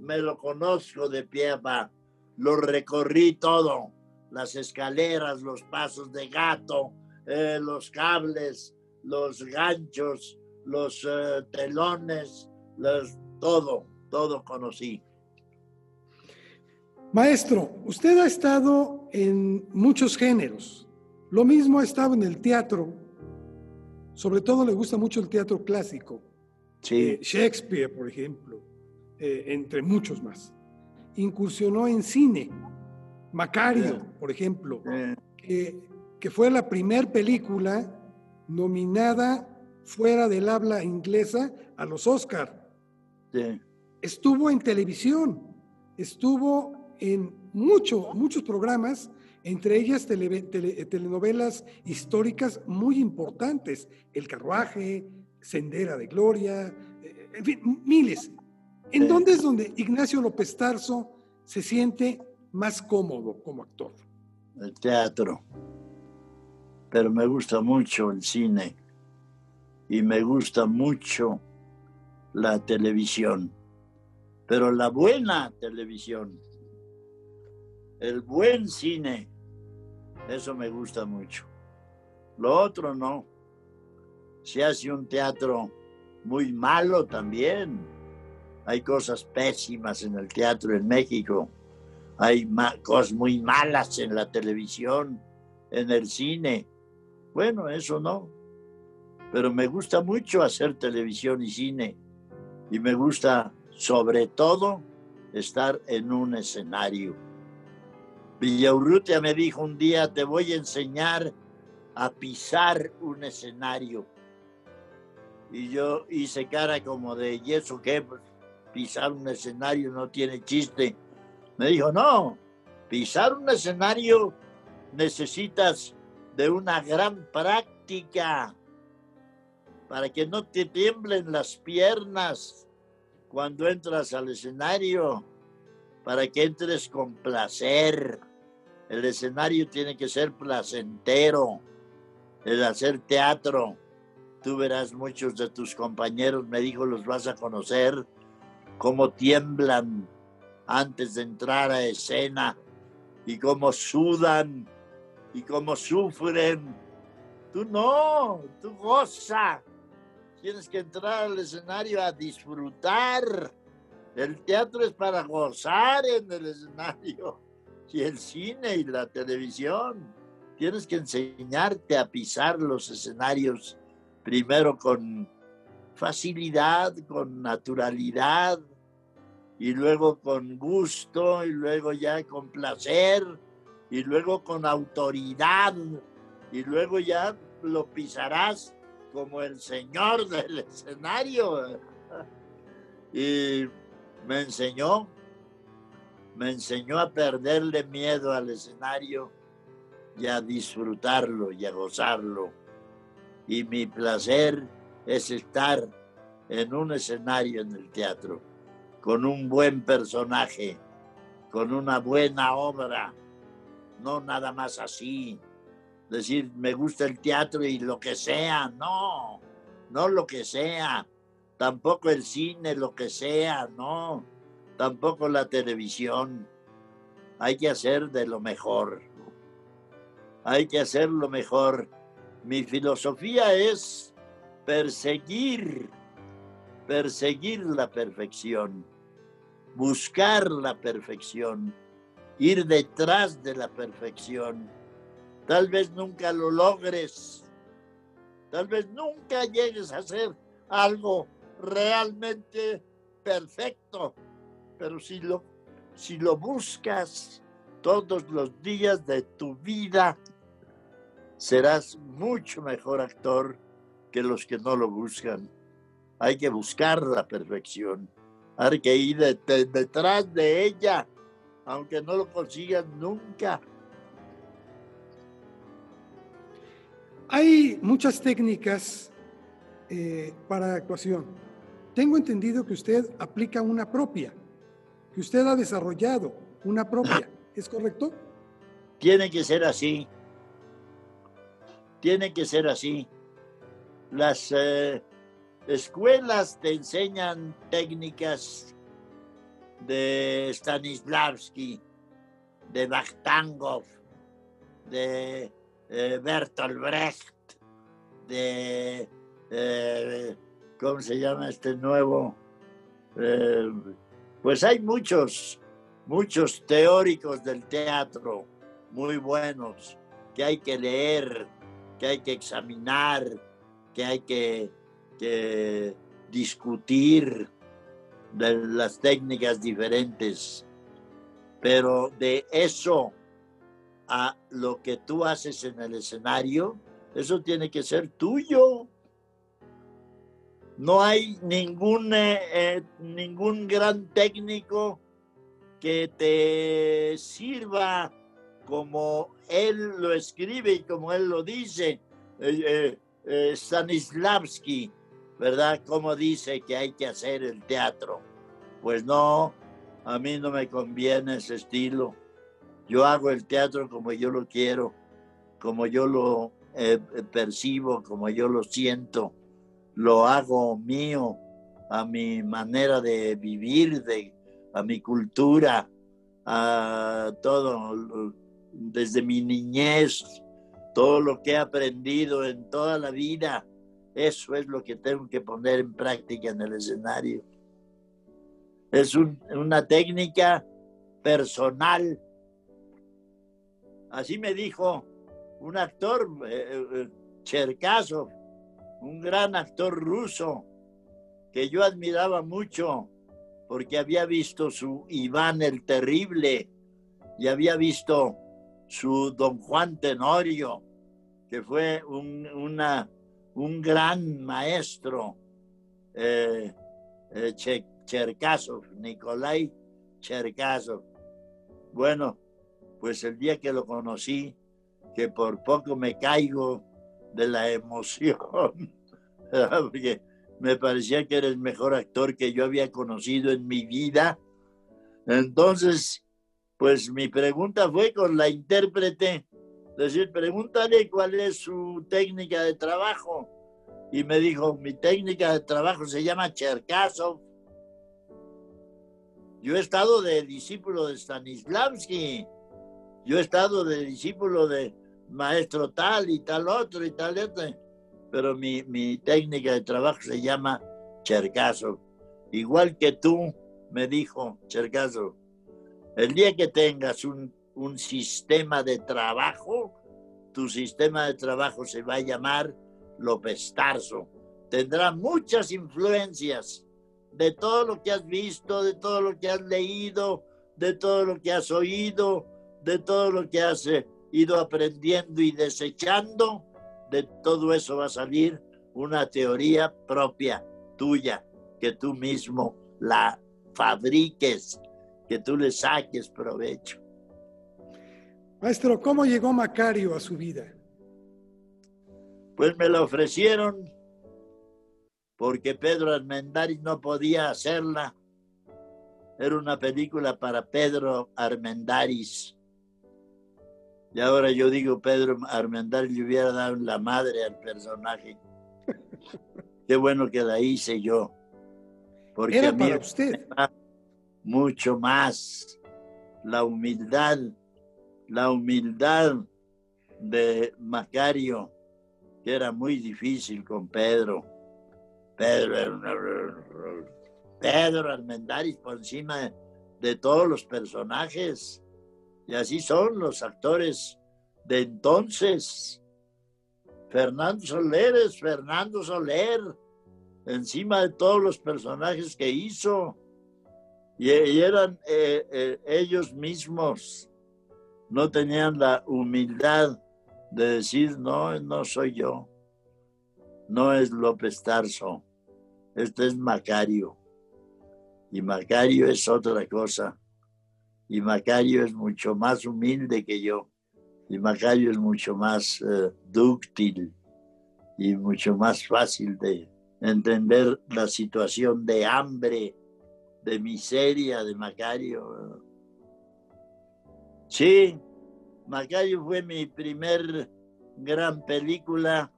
S2: Me lo conozco de pie a Lo recorrí todo, las escaleras, los pasos de gato, eh, los cables, los ganchos, los eh, telones, los, todo, todo conocí.
S1: Maestro, usted ha estado en muchos géneros. Lo mismo ha estado en el teatro. Sobre todo le gusta mucho el teatro clásico.
S2: Sí.
S1: Eh, Shakespeare, por ejemplo, entre muchos más. Incursionó en cine. Macario, por ejemplo, que que fue la primer película nominada fuera del habla inglesa a los Oscar. Estuvo en televisión, estuvo en mucho, muchos programas, entre ellas telenovelas históricas muy importantes, El Carruaje, Sendera de Gloria, eh, en fin, miles. ¿En dónde es donde Ignacio López Tarso se siente más cómodo como actor?
S2: El teatro pero me gusta mucho el cine y me gusta mucho la televisión, pero la buena televisión, el buen cine, eso me gusta mucho. Lo otro no. Se hace un teatro muy malo también. Hay cosas pésimas en el teatro en México. Hay cosas muy malas en la televisión, en el cine. Bueno, eso no. Pero me gusta mucho hacer televisión y cine. Y me gusta, sobre todo, estar en un escenario. Villaurrutia me dijo un día, te voy a enseñar a pisar un escenario. Y yo hice cara como de, ¿y eso qué? Pues, pisar un escenario no tiene chiste. Me dijo, no, pisar un escenario necesitas de una gran práctica para que no te tiemblen las piernas cuando entras al escenario, para que entres con placer. El escenario tiene que ser placentero, el hacer teatro. Tú verás muchos de tus compañeros, me dijo, los vas a conocer, cómo tiemblan antes de entrar a escena y cómo sudan y cómo sufren. Tú no, tú goza. Tienes que entrar al escenario a disfrutar El teatro es para gozar en el escenario y el cine y la televisión. Tienes que enseñarte a pisar los escenarios primero con facilidad, con naturalidad, y luego con gusto, y luego ya con placer, y luego con autoridad, y luego ya lo pisarás como el señor del escenario. Y me enseñó, me enseñó a perderle miedo al escenario y a disfrutarlo y a gozarlo. Y mi placer es estar en un escenario en el teatro, con un buen personaje, con una buena obra, no nada más así. Decir, me gusta el teatro y lo que sea, no, no lo que sea, tampoco el cine, lo que sea, no, tampoco la televisión. Hay que hacer de lo mejor. Hay que hacer lo mejor. Mi filosofía es perseguir, perseguir la perfección, buscar la perfección, ir detrás de la perfección. Tal vez nunca lo logres, tal vez nunca llegues a hacer algo realmente perfecto, pero si lo, si lo buscas todos los días de tu vida, serás mucho mejor actor que los que no lo buscan. Hay que buscar la perfección, hay que ir detrás de ella, aunque no lo consigan nunca.
S1: Hay muchas técnicas eh, para actuación. Tengo entendido que usted aplica una propia, que usted ha desarrollado una propia. ¿Es correcto?
S2: Tiene que ser así. Tiene que ser así. Las eh, escuelas te enseñan técnicas de Stanislavski, de Bakhtangov, de eh, Bertolt Brecht, de, eh, ¿cómo se llama este nuevo? pues hay muchos, muchos teóricos del teatro muy buenos que hay que leer, que hay que examinar, que hay que, discutir de las técnicas diferentes. Pero de eso a lo que tú haces en el escenario, eso tiene que ser tuyo. No hay ningún, eh, eh, ningún gran técnico que te sirva como él lo escribe y como él lo dice. Eh, Stanislavski, ¿verdad? Como dice que hay que hacer el teatro. Pues no, a mí no me conviene ese estilo. Yo hago el teatro como yo lo quiero, como yo lo percibo, como yo lo siento lo hago mío, a mi manera de vivir, de, a mi cultura, a todo, desde mi niñez, todo lo que he aprendido en toda la vida, eso es lo que tengo que poner en práctica en el escenario. Es una técnica personal. Así me dijo un actor, eh, eh, un gran actor ruso que yo admiraba mucho porque había visto su Iván el Terrible y había visto su Don Juan Tenorio, que fue un, una, un gran maestro, eh, eh, Nikolai Cherkasov. Bueno, pues el día que lo conocí, que por poco me caigo de la emoción, porque me parecía que era el mejor actor que yo había conocido en mi vida. Entonces, pues mi pregunta fue con la intérprete, decir, pregúntale cuál es su técnica de trabajo. Y me dijo, mi técnica de trabajo se llama Cherkasov. Yo he estado de discípulo de Stanislavski. Yo he estado de discípulo de maestro tal y tal otro y tal otro, pero mi, técnica de trabajo se llama Chercaso. Igual que tú, me dijo Chercazo, el día que tengas un, un sistema de trabajo, tu sistema de trabajo se va a llamar López Tarso. Tendrá muchas influencias de todo lo que has visto, de todo lo que has leído, de todo lo que has oído, de todo lo que has eh, ido aprendiendo y desechando. De todo eso va a salir una teoría propia tuya, que tú mismo la fabriques, que tú le saques provecho.
S1: Maestro, ¿cómo llegó Macario a su vida?
S2: Pues me lo ofrecieron porque Pedro Armendáriz no podía hacerla. Era una película para Pedro Armendáriz. Y ahora yo digo, Pedro Armendáriz le hubiera dado la madre al personaje. Qué bueno que la hice yo.
S1: Porque Era para usted.
S2: Mucho más la humildad, la humildad de Macario, que era muy difícil con Pedro Pedro, Pedro Armendáriz por encima de, todos los personajes. Y así son los actores de entonces. Fernando Soler Fernando Soler, encima de todos los personajes que hizo. Y, eran eh, eh, ellos mismos, no tenían la humildad de decir, no, no soy yo, no es López Tarso. Este es Macario. Y Macario es otra cosa. Y Macario es mucho más humilde que yo. Y Macario es mucho más eh, dúctil y mucho más fácil de entender la situación de hambre, de miseria de Macario. Sí, Macario fue mi primer gran película.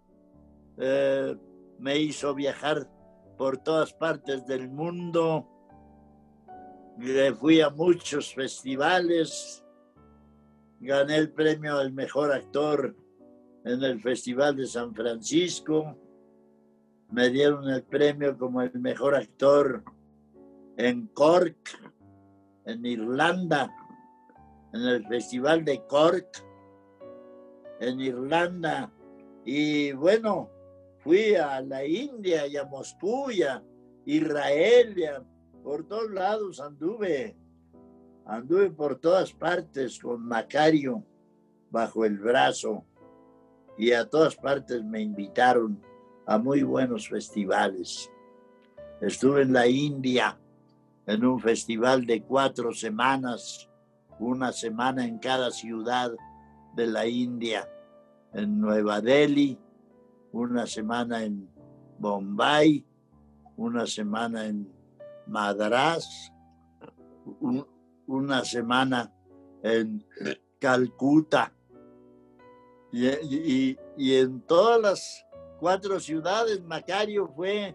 S2: Eh, me hizo viajar por todas partes del mundo. Fui a muchos festivales. Gané el premio al mejor actor en el Festival de San Francisco. Me dieron el premio como el mejor actor en Cork, en Irlanda, en el Festival de Cork, en Irlanda. Y bueno, Fui a la India y a Moscú y a Israel por todos lados anduve. Anduve por todas partes con Macario bajo el brazo y a todas partes me invitaron a muy buenos festivales. Estuve en la India en un festival de cuatro semanas, una semana en cada ciudad de la India, en Nueva Delhi, una semana en Bombay, una semana en Madras, una semana en Calcuta. Y, y, en todas las cuatro ciudades, Macario fue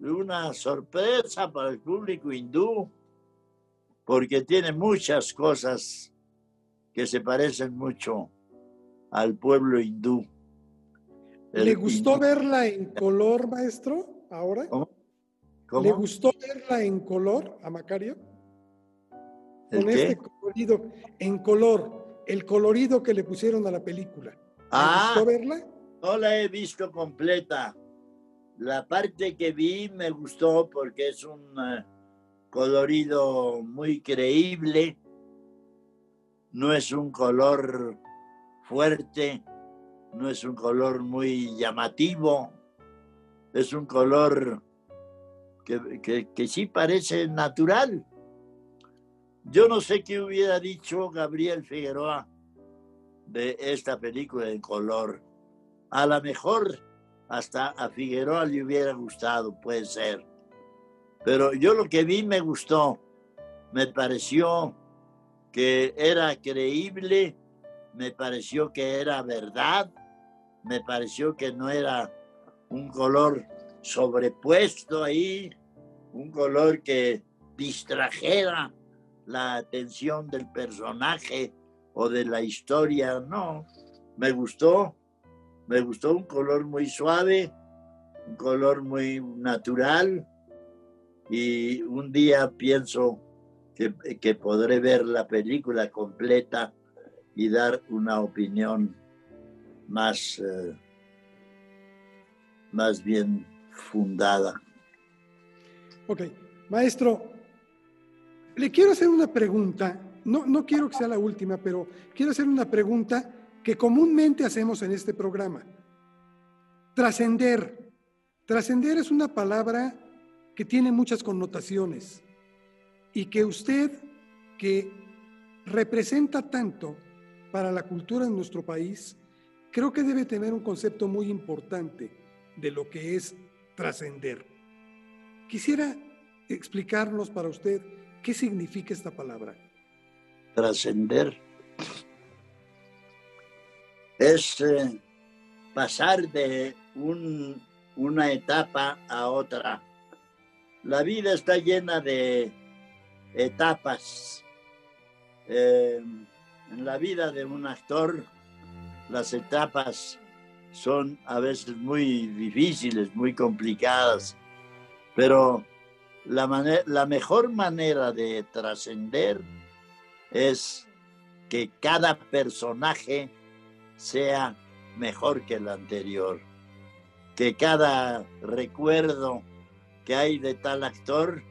S2: una sorpresa para el público hindú, porque tiene muchas cosas que se parecen mucho al pueblo hindú.
S1: ¿Le gustó verla en color, maestro, ahora? ¿Cómo? ¿Le gustó verla en color a Macario? Con este colorido, en color, el colorido que le pusieron a la película. ¿Le
S2: ah,
S1: gustó verla?
S2: No la he visto completa. La parte que vi me gustó porque es un eh, colorido muy creíble. No es un color fuerte no es un color muy llamativo, es un color que, que, sí parece natural. Yo no sé qué hubiera dicho Gabriel Figueroa de esta película en color. A lo mejor hasta a Figueroa le hubiera gustado, puede ser. Pero yo lo que vi me gustó. Me pareció que era creíble, me pareció que era verdad me pareció que no era un color sobrepuesto ahí, un color que distrajera la atención del personaje o de la historia, no, me gustó, me gustó un color muy suave, un color muy natural, y un día pienso que, podré ver la película completa y dar una opinión más, eh, más bien fundada.
S1: Ok, maestro, le quiero hacer una pregunta, no, no quiero que sea la última, pero quiero hacer una pregunta que comúnmente hacemos en este programa. Trascender. Trascender es una palabra que tiene muchas connotaciones y que usted, que representa tanto para la cultura de nuestro país, creo que debe tener un concepto muy importante de lo que es trascender. Quisiera explicarnos para usted qué significa esta palabra.
S2: Trascender es eh, pasar de una etapa a otra la vida está llena de etapas. Eh, en la vida de un actor, las etapas son a veces muy difíciles, muy complicadas, pero la, la mejor manera de trascender es que cada personaje sea mejor que el anterior, que cada recuerdo que hay de tal actor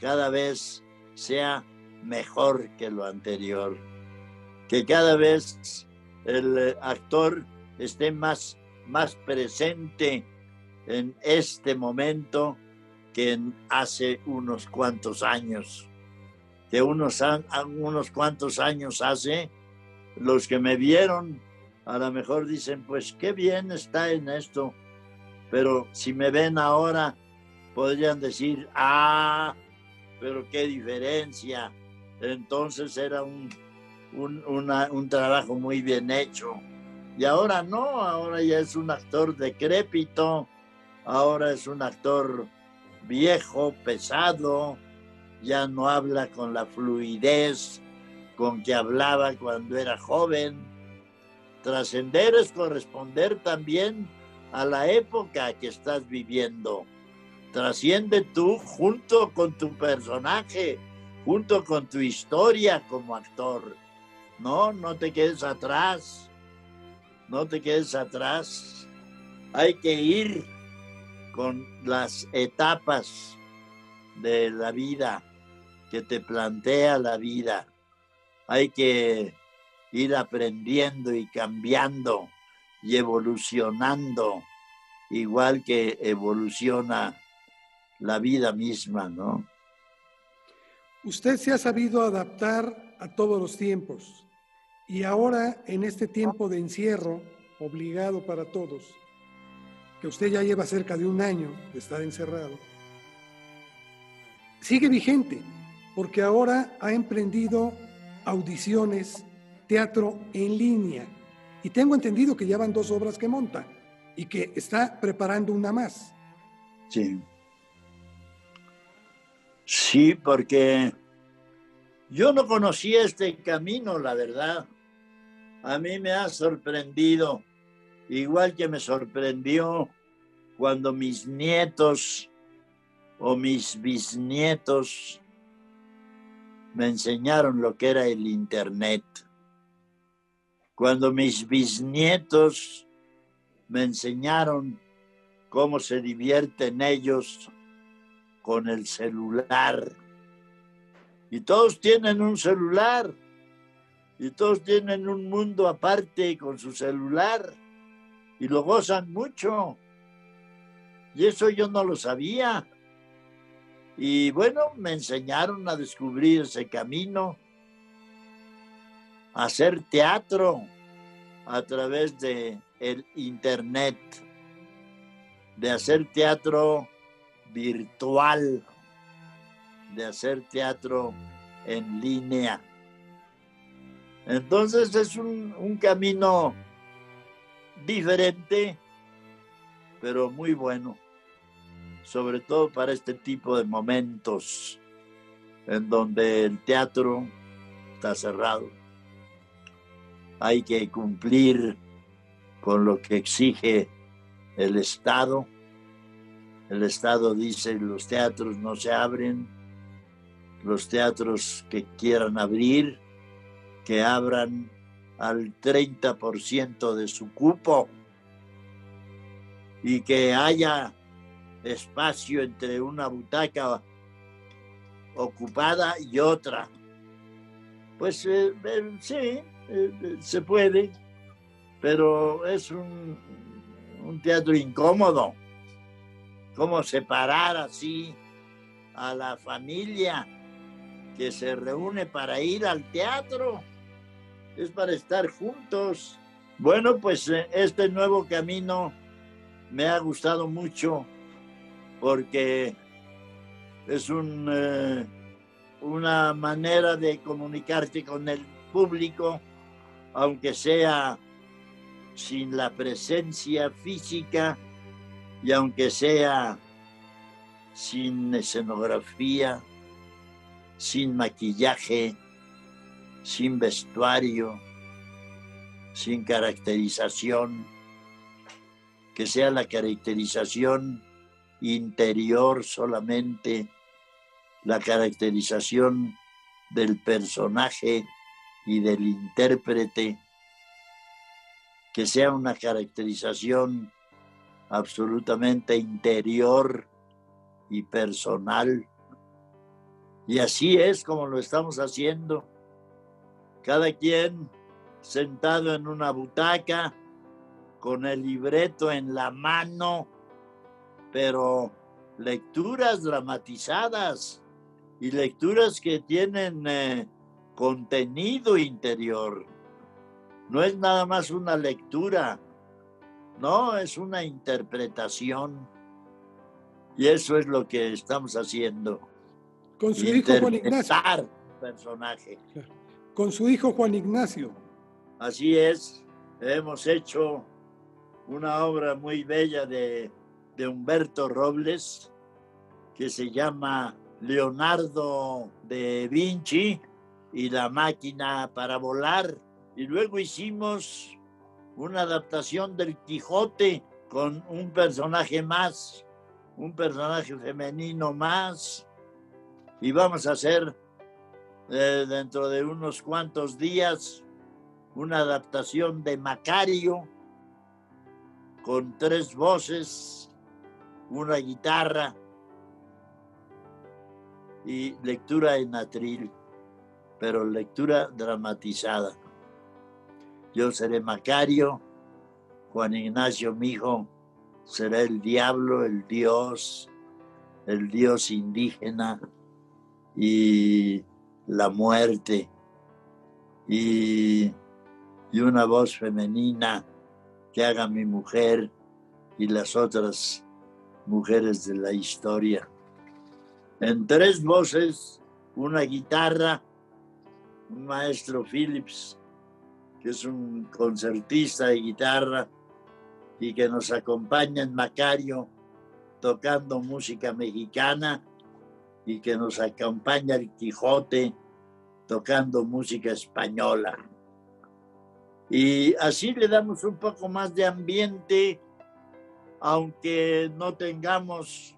S2: cada vez sea mejor que lo anterior, que cada vez el eh, actor esté más, más presente en este momento que hace unos cuantos años, que unos, unos cuantos años hace, los que me vieron a lo mejor dicen, pues qué bien está en esto, pero si me ven ahora, podrían decir, ah, pero qué diferencia. Entonces era un, un, trabajo muy bien hecho. Y ahora no, ahora ya es un actor decrépito, ahora es un actor viejo, pesado, ya no habla con la fluidez con que hablaba cuando era joven. Trascender es corresponder también a la época que estás viviendo trasciende tú junto con tu personaje, junto con tu historia como actor. No, no te quedes atrás, no te quedes atrás. Hay que ir con las etapas de la vida que te plantea la vida. Hay que ir aprendiendo y cambiando y evolucionando, igual que evoluciona la vida misma, ¿no?
S1: Usted se ha sabido adaptar a todos los tiempos y ahora en este tiempo de encierro obligado para todos, que usted ya lleva cerca de un año de estar encerrado, sigue vigente porque ahora ha emprendido audiciones, teatro en línea y tengo entendido que ya van dos obras que monta y que está preparando una más.
S2: Sí. Sí, porque yo no conocía este camino, la verdad. A mí me ha sorprendido, igual que me sorprendió cuando mis nietos o mis bisnietos me enseñaron lo que era el Internet. Cuando mis bisnietos me enseñaron cómo se divierten ellos con el celular. Y todos tienen un celular. Y todos tienen un mundo aparte con su celular. Y lo gozan mucho. Y eso yo no lo sabía. Y bueno, me enseñaron a descubrir ese camino, a hacer teatro a través de el internet, de hacer teatro virtual de hacer teatro en línea. Entonces es un, camino diferente, pero muy bueno, sobre todo para este tipo de momentos en donde el teatro está cerrado. Hay que cumplir con lo que exige el Estado El Estado dice los teatros no se abren, los teatros que quieran abrir, que abran al 30% de su cupo y que haya espacio entre una butaca ocupada y otra. Pues eh, eh, sí, eh, se puede, pero es un, un teatro incómodo. ¿Cómo separar así a la familia que se reúne para ir al teatro? Es para estar juntos. Bueno, pues este nuevo camino me ha gustado mucho porque es eh, una manera de comunicarte con el público, aunque sea sin la presencia física y aunque sea sin escenografía, sin maquillaje, sin vestuario, sin caracterización, que sea la caracterización interior solamente, la caracterización del personaje y del intérprete, que sea una caracterización absolutamente interior y personal. Y así es como lo estamos haciendo. Cada quien sentado en una butaca, con el libreto en la mano, pero lecturas dramatizadas y lecturas que tienen eh, contenido interior. No es nada más una lectura, no, es una interpretación. Y eso es lo que estamos haciendo.
S1: Con su hijo Juan Ignacio.
S2: personaje.
S1: Con su hijo Juan Ignacio.
S2: Así es. Hemos hecho una obra muy bella de de Humberto Robles que se llama Leonardo de Vinci y la máquina para volar. Y luego hicimos una adaptación del Quijote con un personaje más, un personaje femenino más. Y vamos a hacer eh, dentro de unos cuantos días una adaptación de Macario con tres voces una guitarra y lectura en atril, pero lectura dramatizada. Yo seré Macario, Juan Ignacio, mi hijo, será el diablo, el dios, el dios indígena y la muerte y, y una voz femenina que haga mi mujer y las otras mujeres de la historia. En tres voces, una guitarra, un maestro Phillips, que es un concertista de guitarra y que nos acompaña en Macario tocando música mexicana y que nos acompaña el Quijote tocando música española. Y así le damos un poco más de ambiente aunque no tengamos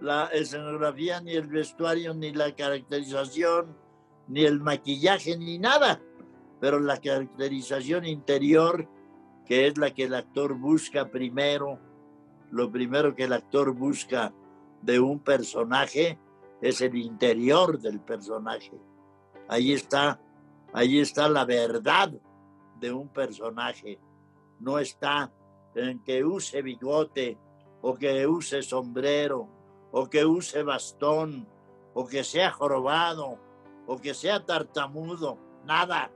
S2: la escenografía, ni el vestuario, ni la caracterización, ni el maquillaje, ni nada, pero la caracterización interior, que es la que el actor busca primero, lo primero que el actor busca de un personaje es el interior del personaje. Ahí está, ahí está la verdad de un personaje. No está en que use bigote o que use sombrero o que use bastón o que sea jorobado o que sea tartamudo, nada,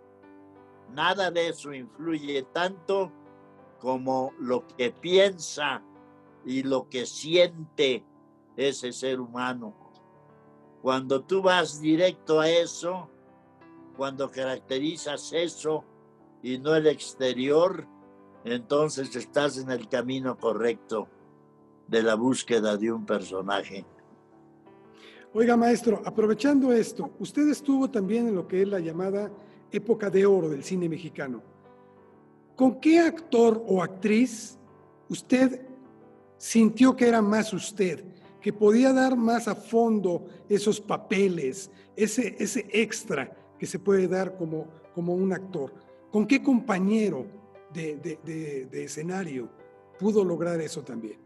S2: nada de eso influye tanto como lo que piensa y lo que siente ese ser humano. Cuando tú vas directo a eso, cuando caracterizas eso y no el exterior, entonces estás en el camino correcto de la búsqueda de un personaje.
S1: Oiga, maestro, aprovechando esto, usted estuvo también en lo que es la llamada época de oro del cine mexicano. ¿Con qué actor o actriz usted sintió que era más usted, que podía dar más a fondo esos papeles, ese, ese extra que se puede dar como, como un actor? ¿Con qué compañero de, de escenario pudo lograr eso también?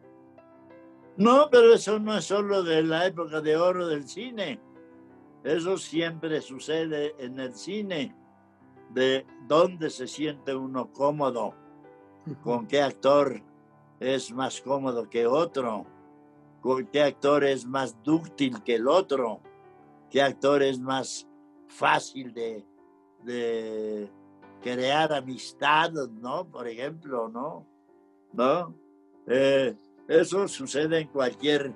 S2: No, pero eso no es solo de la época de oro del cine. Eso siempre sucede en el cine, de dónde se siente uno cómodo, con qué actor es más cómodo que otro, con qué actor es más dúctil que el otro, qué actor es más fácil de, de crear amistad, ¿no? Por ejemplo, ¿no? ¿No? Eh, eso sucede en cualquier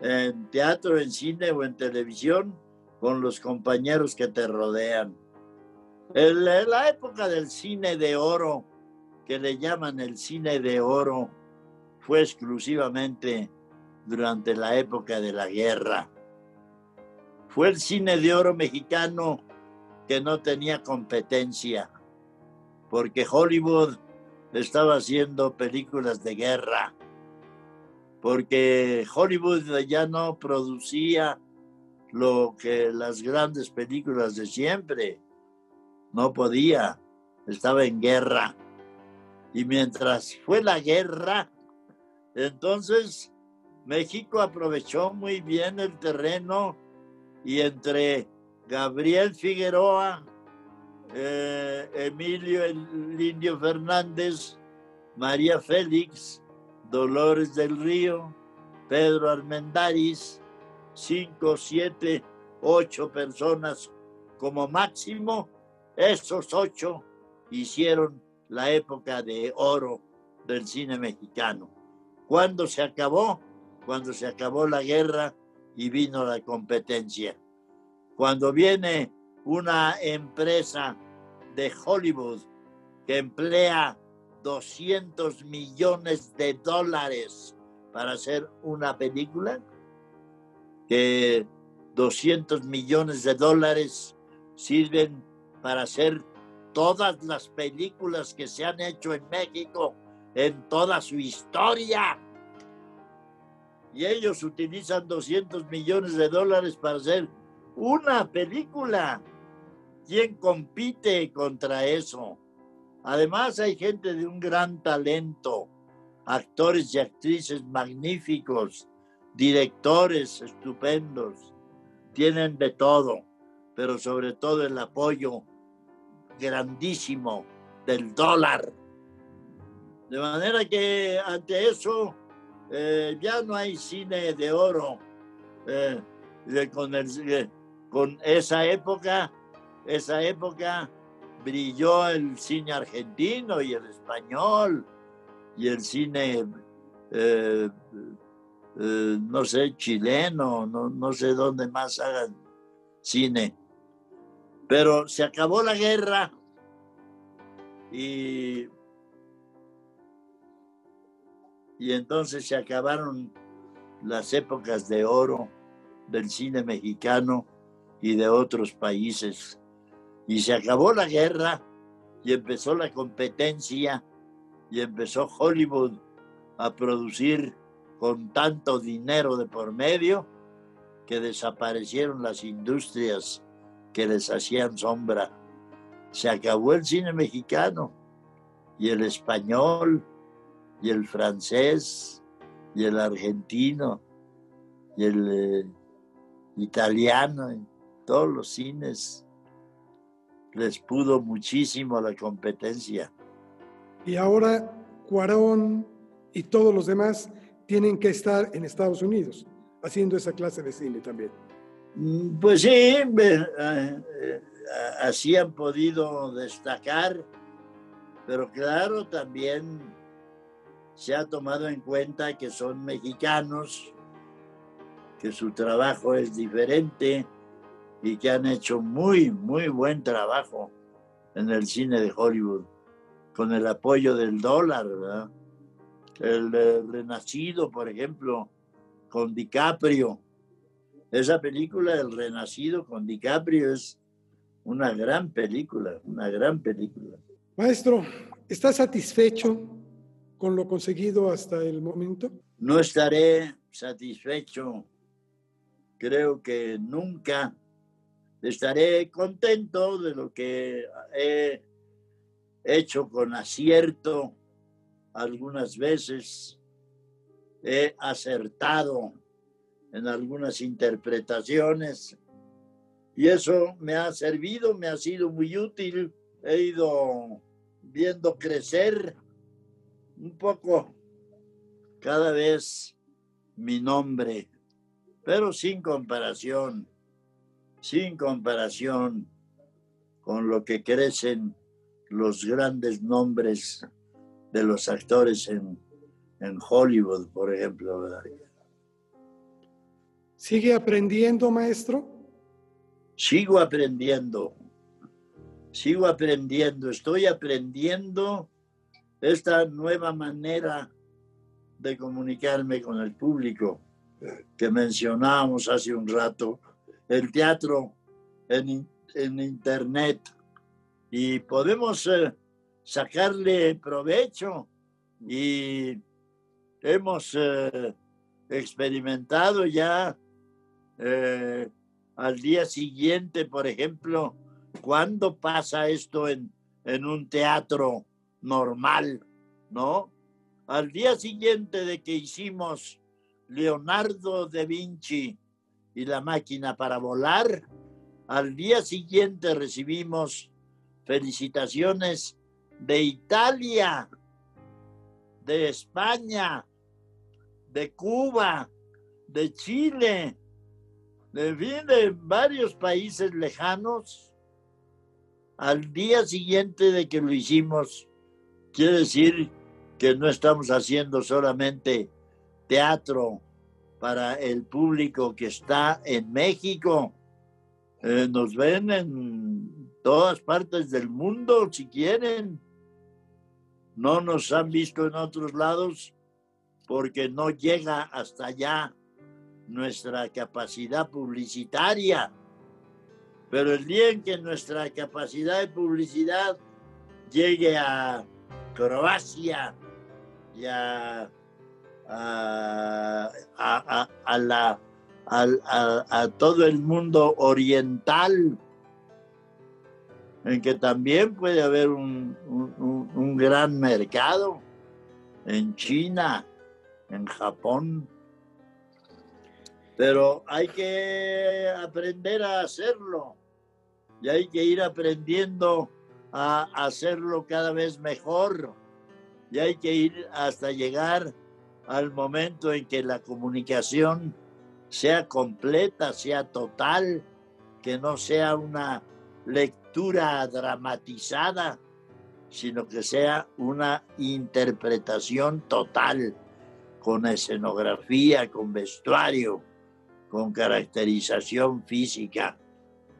S2: en teatro, en cine o en televisión con los compañeros que te rodean. La época del cine de oro, que le llaman el cine de oro, fue exclusivamente durante la época de la guerra. Fue el cine de oro mexicano que no tenía competencia, porque Hollywood estaba haciendo películas de guerra, porque Hollywood ya no producía lo que las grandes películas de siempre. No podía, estaba en guerra. Y mientras fue la guerra, entonces México aprovechó muy bien el terreno y entre Gabriel Figueroa, eh, Emilio el Indio Fernández, María Félix, Dolores del Río, Pedro Armendáriz, cinco, siete, ocho personas como máximo, esos ocho hicieron la época de oro del cine mexicano. ¿Cuándo se acabó? Cuando se acabó la guerra y vino la competencia. Cuando viene una empresa de Hollywood que emplea 200 millones de dólares para hacer una película, que 200 millones de dólares sirven para hacer todas las películas que se han hecho en México en toda su historia. Y ellos utilizan 200 millones de dólares para hacer una película. ¿Quién compite contra eso? Además hay gente de un gran talento, actores y actrices magníficos directores estupendos, tienen de todo, pero sobre todo el apoyo grandísimo del dólar. De manera que ante eso eh, ya no hay cine de oro. Eh, con, con esa época, esa época brilló el cine argentino y el español y el cine eh, eh, no sé, chileno, no, no sé dónde más hagan cine. Pero se acabó la guerra y, y entonces se acabaron las épocas de oro del cine mexicano y de otros países. Y se acabó la guerra y empezó la competencia y empezó Hollywood a producir con tanto dinero de por medio que desaparecieron las industrias que les hacían sombra. Se acabó el cine mexicano y el español y el francés y el argentino y el eh, italiano, y todos los cines les pudo muchísimo la competencia.
S1: Y ahora Cuarón y todos los demás tienen que estar en Estados Unidos haciendo esa clase de cine también.
S2: Mm, pues sí, eh, eh, así han podido destacar, pero claro, también se ha tomado en cuenta que son mexicanos, que su trabajo es diferente y que han hecho muy, muy buen trabajo en el cine de Hollywood, con el apoyo del dólar, ¿verdad? el Renacido, por ejemplo, con DiCaprio. Esa película, El Renacido con DiCaprio, es una gran película, una gran película.
S1: Maestro, ¿está satisfecho con lo conseguido hasta el momento?
S2: No estaré satisfecho, creo que nunca. Estaré contento de lo que he hecho con acierto algunas veces, he acertado en algunas interpretaciones y eso me ha servido, me ha sido muy útil. He ido viendo crecer un poco cada vez mi nombre, pero sin comparación, sin comparación con lo que crecen los grandes nombres de los actores en, en Hollywood, por ejemplo.
S1: ¿Sigue aprendiendo, maestro?
S2: Sigo aprendiendo, sigo aprendiendo, estoy aprendiendo esta nueva manera de comunicarme con el público que mencionábamos hace un rato, el teatro en, en internet, y podemos eh, sacarle provecho. Y hemos eh, experimentado ya eh, al día siguiente, por ejemplo, cuando pasa esto en, en un teatro normal, ¿no? Al día siguiente de que hicimos Leonardo da Vinci y la máquina para volar, al día siguiente recibimos felicitaciones de Italia, de España, de Cuba, de Chile, de varios países lejanos, al día siguiente de que lo hicimos, quiere decir que no estamos haciendo solamente teatro para el público que está en México. Eh, nos ven en todas partes del mundo, si quieren. No nos han visto en otros lados porque no llega hasta allá nuestra capacidad publicitaria. Pero el día en que nuestra capacidad de publicidad llegue a Croacia y a, la, a, todo el mundo oriental, en que también puede haber un, un gran mercado en China, en Japón, pero hay que aprender a hacerlo. Y hay que ir aprendiendo a hacerlo cada vez mejor. Y hay que ir hasta llegar al momento en que la comunicación sea completa, sea total, que no sea una lectura dramatizada, sino que sea una interpretación total, con escenografía, con vestuario, con caracterización física,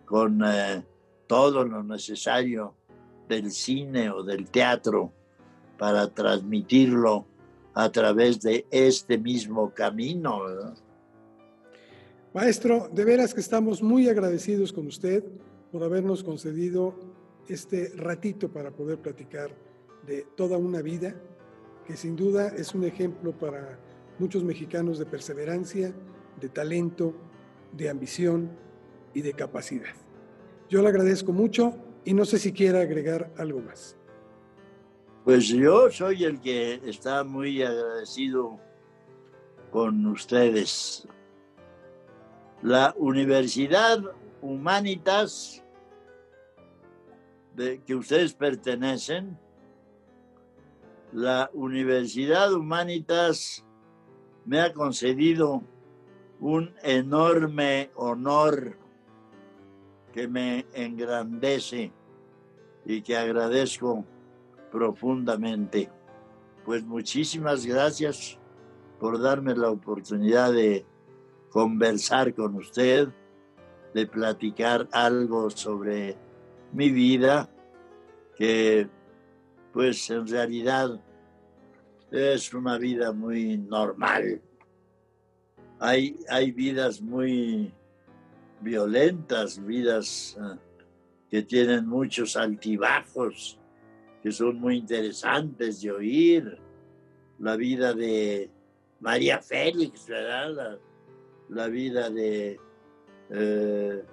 S2: con eh, todo lo necesario del cine o del teatro para transmitirlo a través de este mismo camino.
S1: Maestro, de veras que estamos muy agradecidos con usted por habernos concedido este ratito para poder platicar de toda una vida, que sin duda es un ejemplo para muchos mexicanos de perseverancia, de talento, de ambición y de capacidad. Yo le agradezco mucho y no sé si quiera agregar algo más.
S2: Pues yo soy el que está muy agradecido con ustedes. La Universidad Humanitas de que ustedes pertenecen, la Universidad Humanitas me ha concedido un enorme honor que me engrandece y que agradezco profundamente. Pues muchísimas gracias por darme la oportunidad de conversar con usted, de platicar algo sobre mi vida, que pues en realidad es una vida muy normal hay, hay vidas muy violentas, vidas ah, que tienen muchos altibajos, que son muy interesantes de oír, la vida de María Félix, ¿verdad? La, vida de, eh,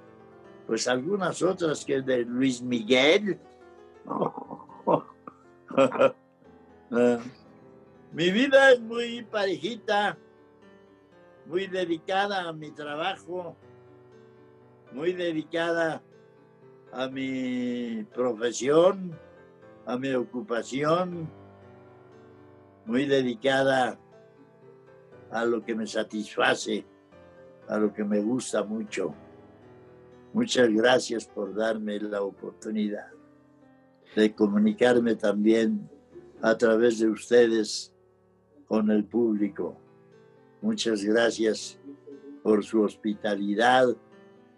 S2: pues algunas otras que de Luis Miguel. Eh, mi vida es muy parejita, muy dedicada a mi trabajo, muy dedicada a mi profesión, a mi ocupación, muy dedicada a lo que me satisface, a lo que me gusta mucho. Muchas gracias por darme la oportunidad de comunicarme también a través de ustedes con el público. Muchas gracias por su hospitalidad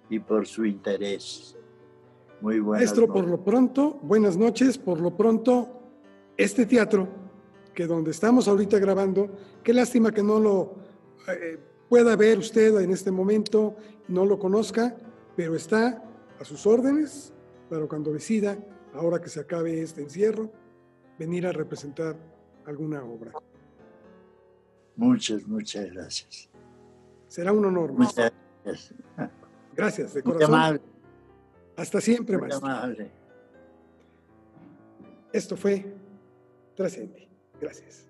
S2: y por su interés. Muy buenas
S1: Maestro, por lo pronto, buenas noches. Por lo pronto, este teatro, que donde estamos ahorita grabando, qué lástima que no lo eh, pueda ver usted en este momento, no lo conozca, pero está a sus órdenes para cuando decida, ahora que se acabe este encierro, venir a representar alguna obra.
S2: Muchas, muchas gracias.
S1: Será un honor.
S2: Muchas gracias.
S1: Gracias, de corazón. Hasta siempre,
S2: Muy Amable.
S1: Esto fue Trascendi. Gracias.